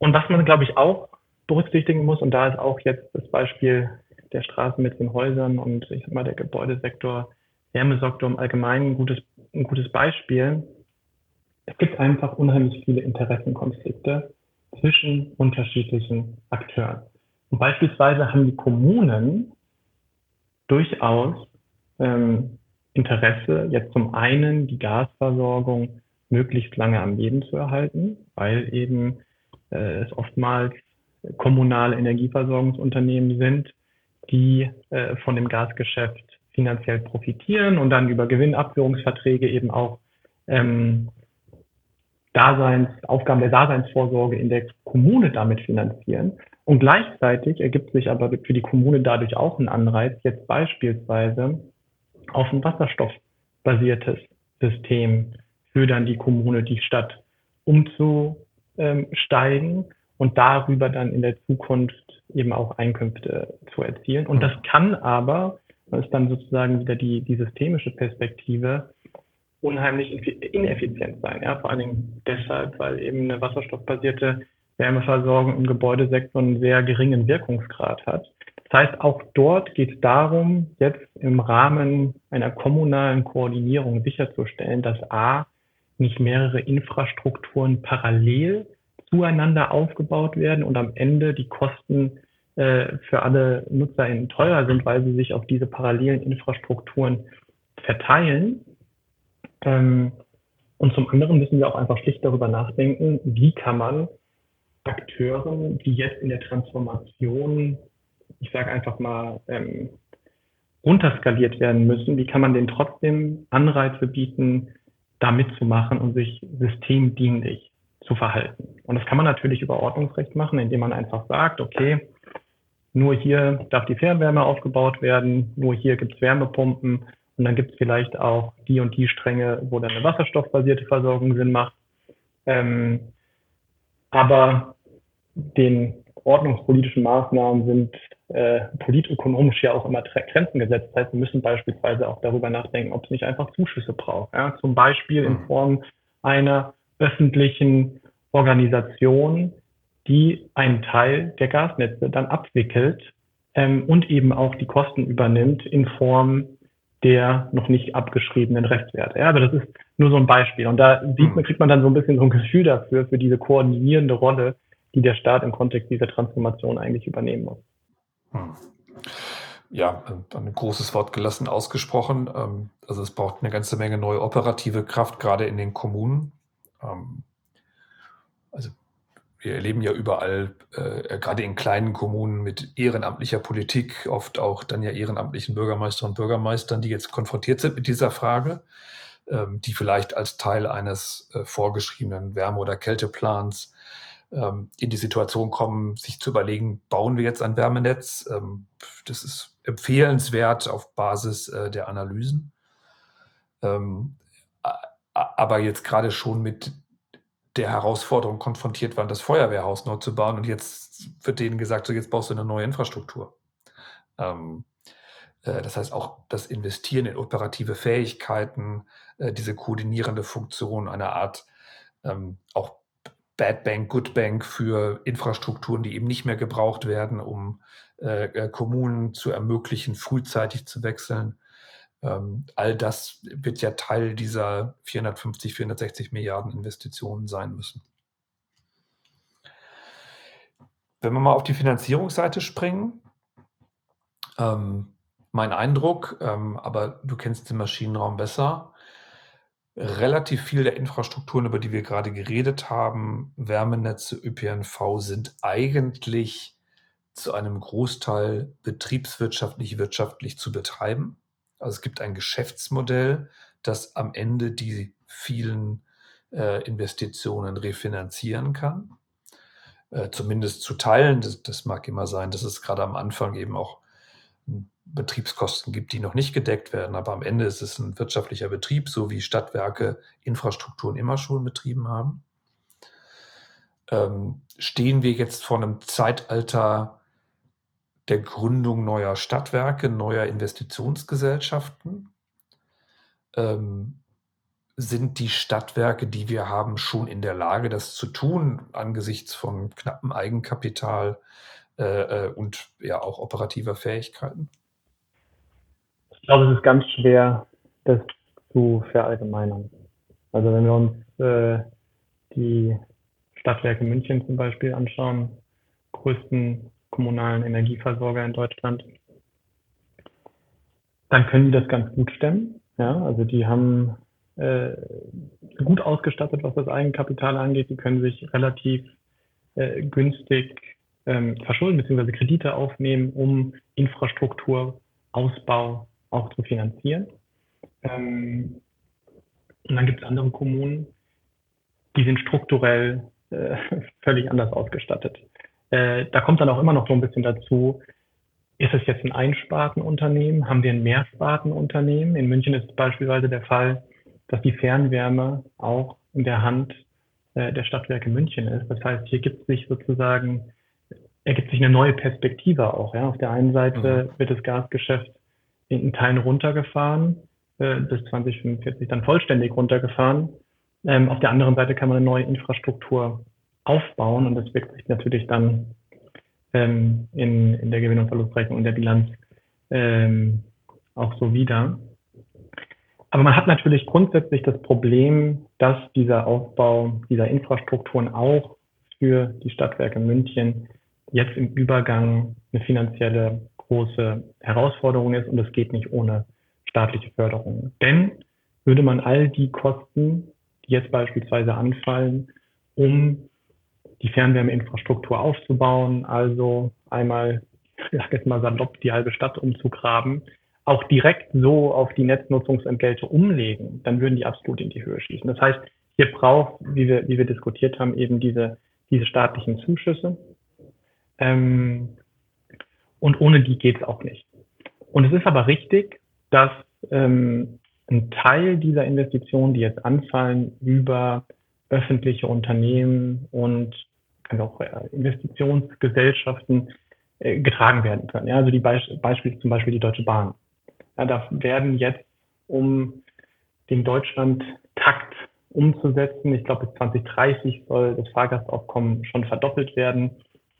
Und was man, glaube ich, auch berücksichtigen muss, und da ist auch jetzt das Beispiel der Straßen mit den Häusern und ich sag mal der Gebäudesektor, Wärmesektor im Allgemeinen ein gutes, ein gutes Beispiel. Es gibt einfach unheimlich viele Interessenkonflikte zwischen unterschiedlichen Akteuren. Und beispielsweise haben die Kommunen durchaus ähm, Interesse, jetzt zum einen die Gasversorgung möglichst lange am Leben zu erhalten, weil eben äh, es oftmals kommunale Energieversorgungsunternehmen sind, die äh, von dem Gasgeschäft finanziell profitieren und dann über Gewinnabführungsverträge eben auch ähm, Daseins, Aufgaben der Daseinsvorsorge in der Kommune damit finanzieren. Und gleichzeitig ergibt sich aber für die Kommune dadurch auch ein Anreiz, jetzt beispielsweise auf ein wasserstoffbasiertes System für dann die Kommune, die Stadt umzusteigen und darüber dann in der Zukunft eben auch Einkünfte zu erzielen. Und das kann aber, das ist dann sozusagen wieder die, die systemische Perspektive, unheimlich ineffizient sein. Ja? Vor allen Dingen deshalb, weil eben eine wasserstoffbasierte Wärmeversorgung im Gebäudesektor einen sehr geringen Wirkungsgrad hat. Das heißt, auch dort geht es darum, jetzt im Rahmen einer kommunalen Koordinierung sicherzustellen, dass A, nicht mehrere Infrastrukturen parallel zueinander aufgebaut werden und am Ende die Kosten äh, für alle NutzerInnen teuer sind, weil sie sich auf diese parallelen Infrastrukturen verteilen. Ähm, und zum anderen müssen wir auch einfach schlicht darüber nachdenken, wie kann man Akteuren, die jetzt in der Transformation, ich sage einfach mal, ähm, runterskaliert werden müssen, wie kann man denen trotzdem Anreize bieten, da mitzumachen und sich systemdienlich zu verhalten. Und das kann man natürlich über Ordnungsrecht machen, indem man einfach sagt, okay, nur hier darf die Fernwärme aufgebaut werden, nur hier gibt es Wärmepumpen und dann gibt es vielleicht auch die und die Stränge, wo dann eine wasserstoffbasierte Versorgung Sinn macht. Ähm, aber den ordnungspolitischen Maßnahmen sind äh, politökonomisch ja auch immer Grenzen gesetzt. Das heißt, wir müssen beispielsweise auch darüber nachdenken, ob es nicht einfach Zuschüsse braucht. Ja? Zum Beispiel in mhm. Form einer öffentlichen Organisation, die einen Teil der Gasnetze dann abwickelt ähm, und eben auch die Kosten übernimmt in Form der noch nicht abgeschriebenen Restwerte. Ja, aber das ist nur so ein Beispiel. Und da sieht man, kriegt man dann so ein bisschen so ein Gefühl dafür, für diese koordinierende Rolle, die der Staat im Kontext dieser Transformation eigentlich übernehmen muss. Hm.
Ja, ein großes Wort gelassen ausgesprochen. Ähm, also es braucht eine ganze Menge neue operative Kraft, gerade in den Kommunen. Ähm, also wir erleben ja überall, äh, gerade in kleinen Kommunen mit ehrenamtlicher Politik, oft auch dann ja ehrenamtlichen Bürgermeisterinnen und Bürgermeistern, die jetzt konfrontiert sind mit dieser Frage, ähm, die vielleicht als Teil eines äh, vorgeschriebenen Wärme- oder Kälteplans ähm, in die Situation kommen, sich zu überlegen, bauen wir jetzt ein Wärmenetz? Ähm, das ist empfehlenswert auf Basis äh, der Analysen. Ähm, aber jetzt gerade schon mit der Herausforderung konfrontiert waren, das Feuerwehrhaus neu zu bauen. Und jetzt wird denen gesagt, so jetzt baust du eine neue Infrastruktur. Ähm, äh, das heißt auch das Investieren in operative Fähigkeiten, äh, diese koordinierende Funktion, eine Art ähm, auch Bad Bank, Good Bank für Infrastrukturen, die eben nicht mehr gebraucht werden, um äh, äh Kommunen zu ermöglichen, frühzeitig zu wechseln. Ähm, all das wird ja Teil dieser 450, 460 Milliarden Investitionen sein müssen. Wenn wir mal auf die Finanzierungsseite springen, ähm, mein Eindruck, ähm, aber du kennst den Maschinenraum besser, relativ viel der Infrastrukturen, über die wir gerade geredet haben, Wärmenetze, ÖPNV, sind eigentlich zu einem Großteil betriebswirtschaftlich, wirtschaftlich zu betreiben. Also es gibt ein Geschäftsmodell, das am Ende die vielen äh, Investitionen refinanzieren kann. Äh, zumindest zu teilen. Das, das, mag immer sein, dass es gerade am Anfang eben auch Betriebskosten gibt, die noch nicht gedeckt werden. Aber am Ende ist es ein wirtschaftlicher Betrieb, so wie Stadtwerke Infrastrukturen immer schon betrieben haben. Ähm, stehen wir jetzt vor einem Zeitalter der Gründung neuer Stadtwerke, neuer Investitionsgesellschaften? Ähm, sind die Stadtwerke, die wir haben, schon in der Lage, das zu tun, angesichts von knappem Eigenkapital äh, äh und ja auch operativer Fähigkeiten?
Ich glaube, es ist ganz schwer, das zu verallgemeinern. Also wenn wir uns äh, die Stadtwerke München zum Beispiel anschauen, größten kommunalen Energieversorger in Deutschland, dann können die das ganz gut stemmen. Ja, also die haben äh, gut ausgestattet, was das Eigenkapital angeht. Die können sich relativ äh, günstig ähm, verschulden bzw. Kredite aufnehmen, um Infrastrukturausbau auch zu finanzieren. Ähm, und dann gibt es andere Kommunen, die sind strukturell äh, völlig anders ausgestattet. Äh, da kommt dann auch immer noch so ein bisschen dazu, ist es jetzt ein Einspartenunternehmen? Haben wir ein Mehrspartenunternehmen? In München ist es beispielsweise der Fall, dass die Fernwärme auch in der Hand äh, der Stadtwerke München ist. Das heißt, hier gibt sich sozusagen, ergibt sich eine neue Perspektive auch. Ja? Auf der einen Seite mhm. wird das Gasgeschäft in Teilen runtergefahren, äh, bis 2045 dann vollständig runtergefahren. Ähm, auf der anderen Seite kann man eine neue Infrastruktur aufbauen und das wirkt sich natürlich dann ähm, in, in der Gewinn- und Verlustrechnung und der Bilanz ähm, auch so wieder. Aber man hat natürlich grundsätzlich das Problem, dass dieser Aufbau dieser Infrastrukturen auch für die Stadtwerke München jetzt im Übergang eine finanzielle große Herausforderung ist und es geht nicht ohne staatliche Förderung. Denn würde man all die Kosten, die jetzt beispielsweise anfallen, um die Fernwärmeinfrastruktur aufzubauen, also einmal, ich sag jetzt mal salopp, die halbe Stadt umzugraben, auch direkt so auf die Netznutzungsentgelte umlegen, dann würden die absolut in die Höhe schießen. Das heißt, hier braucht, wie wir, wie wir diskutiert haben, eben diese, diese staatlichen Zuschüsse. Ähm, und ohne die geht es auch nicht. Und es ist aber richtig, dass ähm, ein Teil dieser Investitionen, die jetzt anfallen, über öffentliche Unternehmen und also auch äh, Investitionsgesellschaften äh, getragen werden können. Ja, also die Beisp Beispiele zum Beispiel die Deutsche Bahn. Ja, da werden jetzt, um den Deutschland-Takt umzusetzen. Ich glaube, bis 2030 soll das Fahrgastaufkommen schon verdoppelt werden.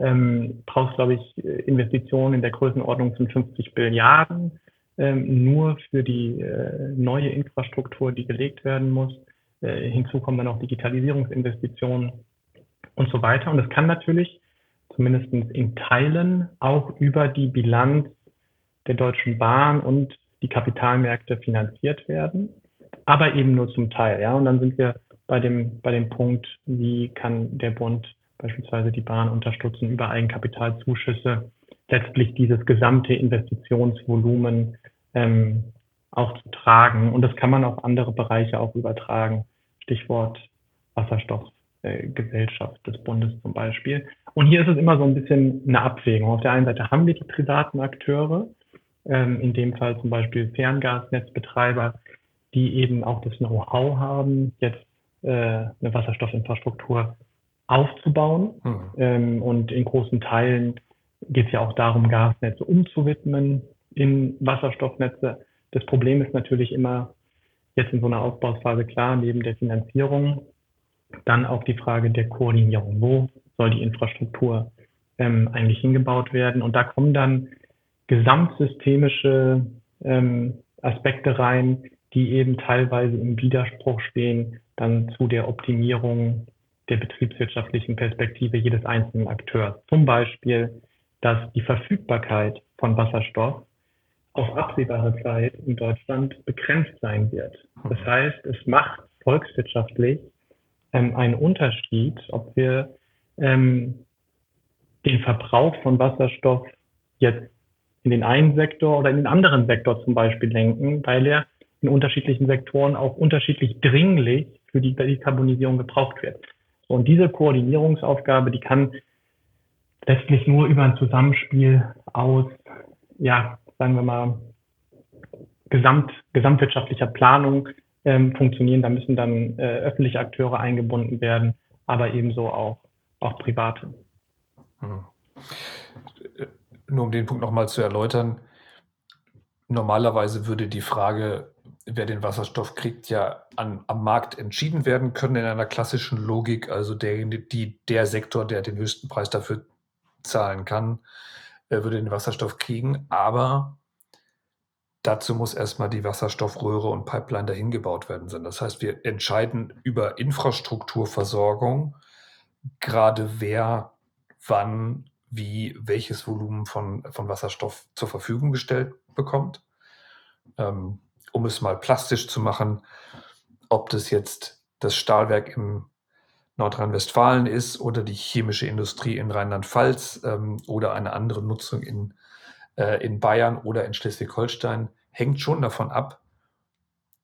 Ähm, braucht, glaube ich, Investitionen in der Größenordnung von 50 Billiarden ähm, nur für die äh, neue Infrastruktur, die gelegt werden muss. Äh, hinzu kommen dann auch Digitalisierungsinvestitionen und so weiter. Und es kann natürlich zumindest in Teilen auch über die Bilanz der Deutschen Bahn und die Kapitalmärkte finanziert werden, aber eben nur zum Teil. Ja, und dann sind wir bei dem, bei dem Punkt, wie kann der Bund beispielsweise die Bahn unterstützen über Eigenkapitalzuschüsse, letztlich dieses gesamte Investitionsvolumen ähm, auch zu tragen. Und das kann man auf andere Bereiche auch übertragen. Stichwort Wasserstoffgesellschaft äh, des Bundes zum Beispiel. Und hier ist es immer so ein bisschen eine Abwägung. Auf der einen Seite haben wir die privaten Akteure, ähm, in dem Fall zum Beispiel Ferngasnetzbetreiber, die eben auch das Know-how haben, jetzt äh, eine Wasserstoffinfrastruktur aufzubauen. Mhm. Ähm, und in großen Teilen geht es ja auch darum, Gasnetze umzuwidmen in Wasserstoffnetze. Das Problem ist natürlich immer jetzt in so einer Aufbauphase klar, neben der Finanzierung, dann auch die Frage der Koordinierung. Wo soll die Infrastruktur ähm, eigentlich hingebaut werden? Und da kommen dann gesamtsystemische ähm, Aspekte rein, die eben teilweise im Widerspruch stehen dann zu der Optimierung der betriebswirtschaftlichen Perspektive jedes einzelnen Akteurs. Zum Beispiel, dass die Verfügbarkeit von Wasserstoff auf absehbare Zeit in Deutschland begrenzt sein wird. Das heißt, es macht volkswirtschaftlich ähm, einen Unterschied, ob wir ähm, den Verbrauch von Wasserstoff jetzt in den einen Sektor oder in den anderen Sektor zum Beispiel lenken, weil er in unterschiedlichen Sektoren auch unterschiedlich dringlich für die Dekarbonisierung gebraucht wird. Und diese Koordinierungsaufgabe, die kann letztlich nur über ein Zusammenspiel aus, ja, sagen wir mal, gesamt, gesamtwirtschaftlicher Planung ähm, funktionieren. Da müssen dann äh, öffentliche Akteure eingebunden werden, aber ebenso auch, auch private. Hm.
Nur um den Punkt nochmal zu erläutern, normalerweise würde die Frage, wer den Wasserstoff kriegt, ja an, am Markt entschieden werden können in einer klassischen Logik. Also der, die, der Sektor, der den höchsten Preis dafür zahlen kann, äh, würde den Wasserstoff kriegen. Aber dazu muss erstmal die Wasserstoffröhre und Pipeline dahin gebaut werden. Das heißt, wir entscheiden über Infrastrukturversorgung, gerade wer wann wie welches Volumen von, von Wasserstoff zur Verfügung gestellt bekommt. Ähm, um es mal plastisch zu machen, ob das jetzt das Stahlwerk im Nordrhein-Westfalen ist oder die chemische Industrie in Rheinland-Pfalz ähm, oder eine andere Nutzung in, äh, in Bayern oder in Schleswig-Holstein, hängt schon davon ab,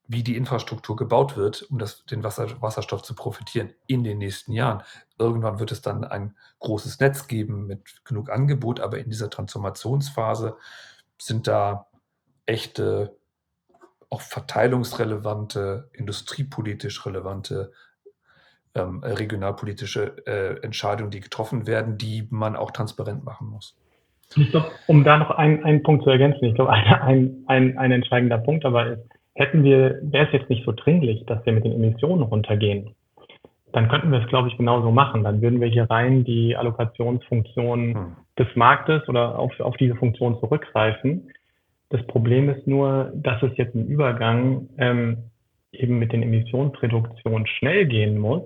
wie die Infrastruktur gebaut wird, um das, den Wasser, Wasserstoff zu profitieren in den nächsten Jahren. Irgendwann wird es dann ein großes Netz geben mit genug Angebot, aber in dieser Transformationsphase sind da echte, auch verteilungsrelevante, industriepolitisch relevante, ähm, regionalpolitische äh, Entscheidungen, die getroffen werden, die man auch transparent machen muss.
Ich glaube, um da noch einen, einen Punkt zu ergänzen, ich glaube, ein, ein, ein entscheidender Punkt dabei ist, hätten wir, wäre es jetzt nicht so dringlich, dass wir mit den Emissionen runtergehen, dann könnten wir es, glaube ich, genauso machen. Dann würden wir hier rein die Allokationsfunktion hm. des Marktes oder auf, auf diese Funktion zurückgreifen. Das Problem ist nur, dass es jetzt im Übergang ähm, eben mit den Emissionsreduktionen schnell gehen muss,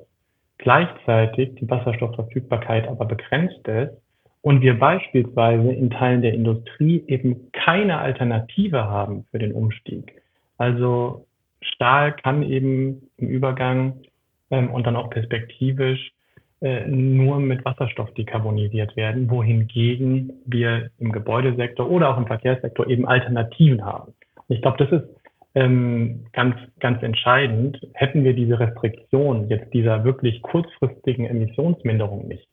gleichzeitig die Wasserstoffverfügbarkeit aber begrenzt ist und wir beispielsweise in Teilen der Industrie eben keine Alternative haben für den Umstieg. Also Stahl kann eben im Übergang ähm, und dann auch perspektivisch nur mit Wasserstoff dekarbonisiert werden, wohingegen wir im Gebäudesektor oder auch im Verkehrssektor eben Alternativen haben. Ich glaube, das ist ähm, ganz, ganz entscheidend. Hätten wir diese Restriktion jetzt dieser wirklich kurzfristigen Emissionsminderung nicht,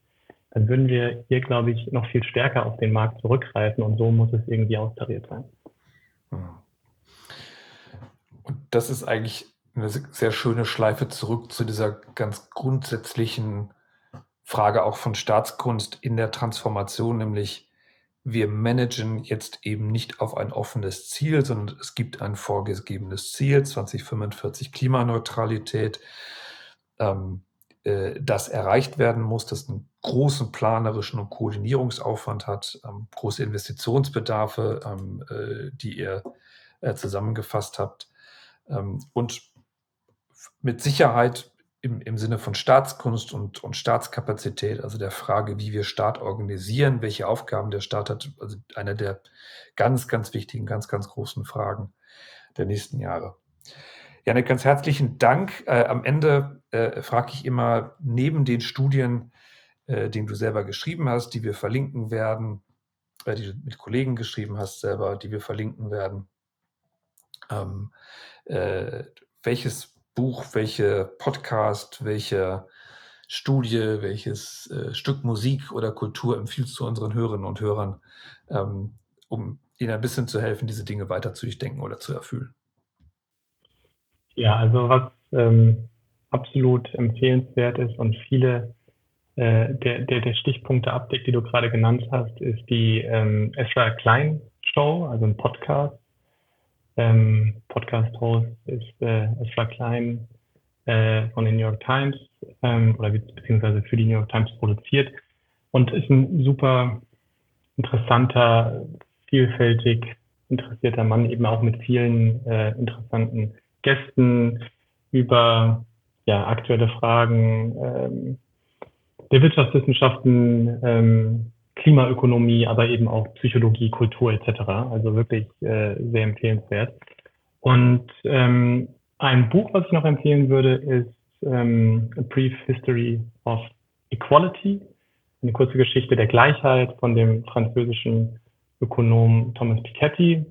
dann würden wir hier, glaube ich, noch viel stärker auf den Markt zurückgreifen und so muss es irgendwie austariert sein.
Und das ist eigentlich eine sehr schöne Schleife zurück zu dieser ganz grundsätzlichen Frage auch von Staatskunst in der Transformation, nämlich wir managen jetzt eben nicht auf ein offenes Ziel, sondern es gibt ein vorgegebenes Ziel, 2045 Klimaneutralität. ähm, äh, das erreicht werden muss, das einen großen planerischen und Koordinierungsaufwand hat, ähm, große Investitionsbedarfe, ähm, äh, die ihr äh, zusammengefasst habt. Ähm, und mit Sicherheit im, im Sinne von Staatskunst und, und Staatskapazität, also der Frage, wie wir Staat organisieren, welche Aufgaben der Staat hat, also einer der ganz, ganz wichtigen, ganz, ganz großen Fragen der nächsten Jahre. Janik, ganz herzlichen Dank. Äh, am Ende äh, frage ich immer, neben den Studien, äh, den du selber geschrieben hast, die wir verlinken werden, äh, die du mit Kollegen geschrieben hast selber, die wir verlinken werden, ähm, äh, welches Buch, welche Podcast, welche Studie, welches äh, Stück Musik oder Kultur empfiehlst du unseren Hörerinnen und Hörern, ähm, um ihnen ein bisschen zu helfen, diese Dinge weiter zu durchdenken oder zu erfüllen?
Ja, also was ähm, absolut empfehlenswert ist und viele äh, der, der, der Stichpunkte abdeckt, die du gerade genannt hast, ist die ähm, Ezra Klein Show, also ein Podcast. Ähm, Podcast-Host ist äh, Ezra Klein äh, von den New York Times ähm, oder beziehungsweise für die New York Times produziert und ist ein super interessanter, vielfältig interessierter Mann, eben auch mit vielen äh, interessanten Gästen über ja, aktuelle Fragen ähm, der Wirtschaftswissenschaften, ähm, Klimaökonomie, aber eben auch Psychologie, Kultur etc. Also wirklich äh, sehr empfehlenswert. Und ähm, ein Buch, was ich noch empfehlen würde, ist ähm, A Brief History of Equality, eine kurze Geschichte der Gleichheit von dem französischen Ökonom Thomas Piketty.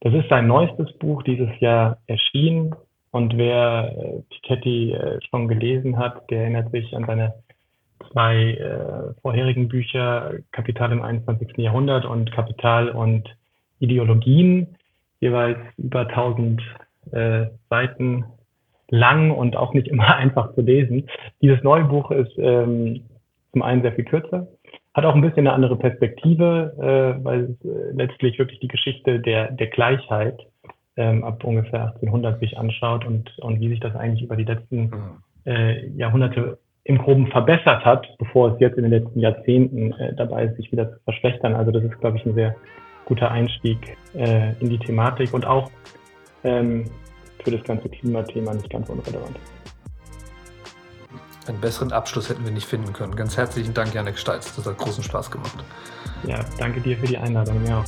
Das ist sein neuestes Buch, dieses Jahr erschienen. Und wer äh, Piketty äh, schon gelesen hat, der erinnert sich an seine zwei äh, vorherigen Bücher, Kapital im 21. Jahrhundert und Kapital und Ideologien, jeweils über 1000 äh, Seiten lang und auch nicht immer einfach zu lesen. Dieses neue Buch ist ähm, zum einen sehr viel kürzer, hat auch ein bisschen eine andere Perspektive, äh, weil es äh, letztlich wirklich die Geschichte der, der Gleichheit ähm, ab ungefähr 1800 sich anschaut und, und wie sich das eigentlich über die letzten mhm. äh, Jahrhunderte im Groben verbessert hat, bevor es jetzt in den letzten Jahrzehnten äh, dabei ist, sich wieder zu verschlechtern. Also das ist, glaube ich, ein sehr guter Einstieg äh, in die Thematik und auch ähm, für das ganze Klimathema nicht ganz unrelevant.
Einen besseren Abschluss hätten wir nicht finden können. Ganz herzlichen Dank, Janek Steitz. Das hat großen Spaß gemacht.
Ja, danke dir für die Einladung. Mir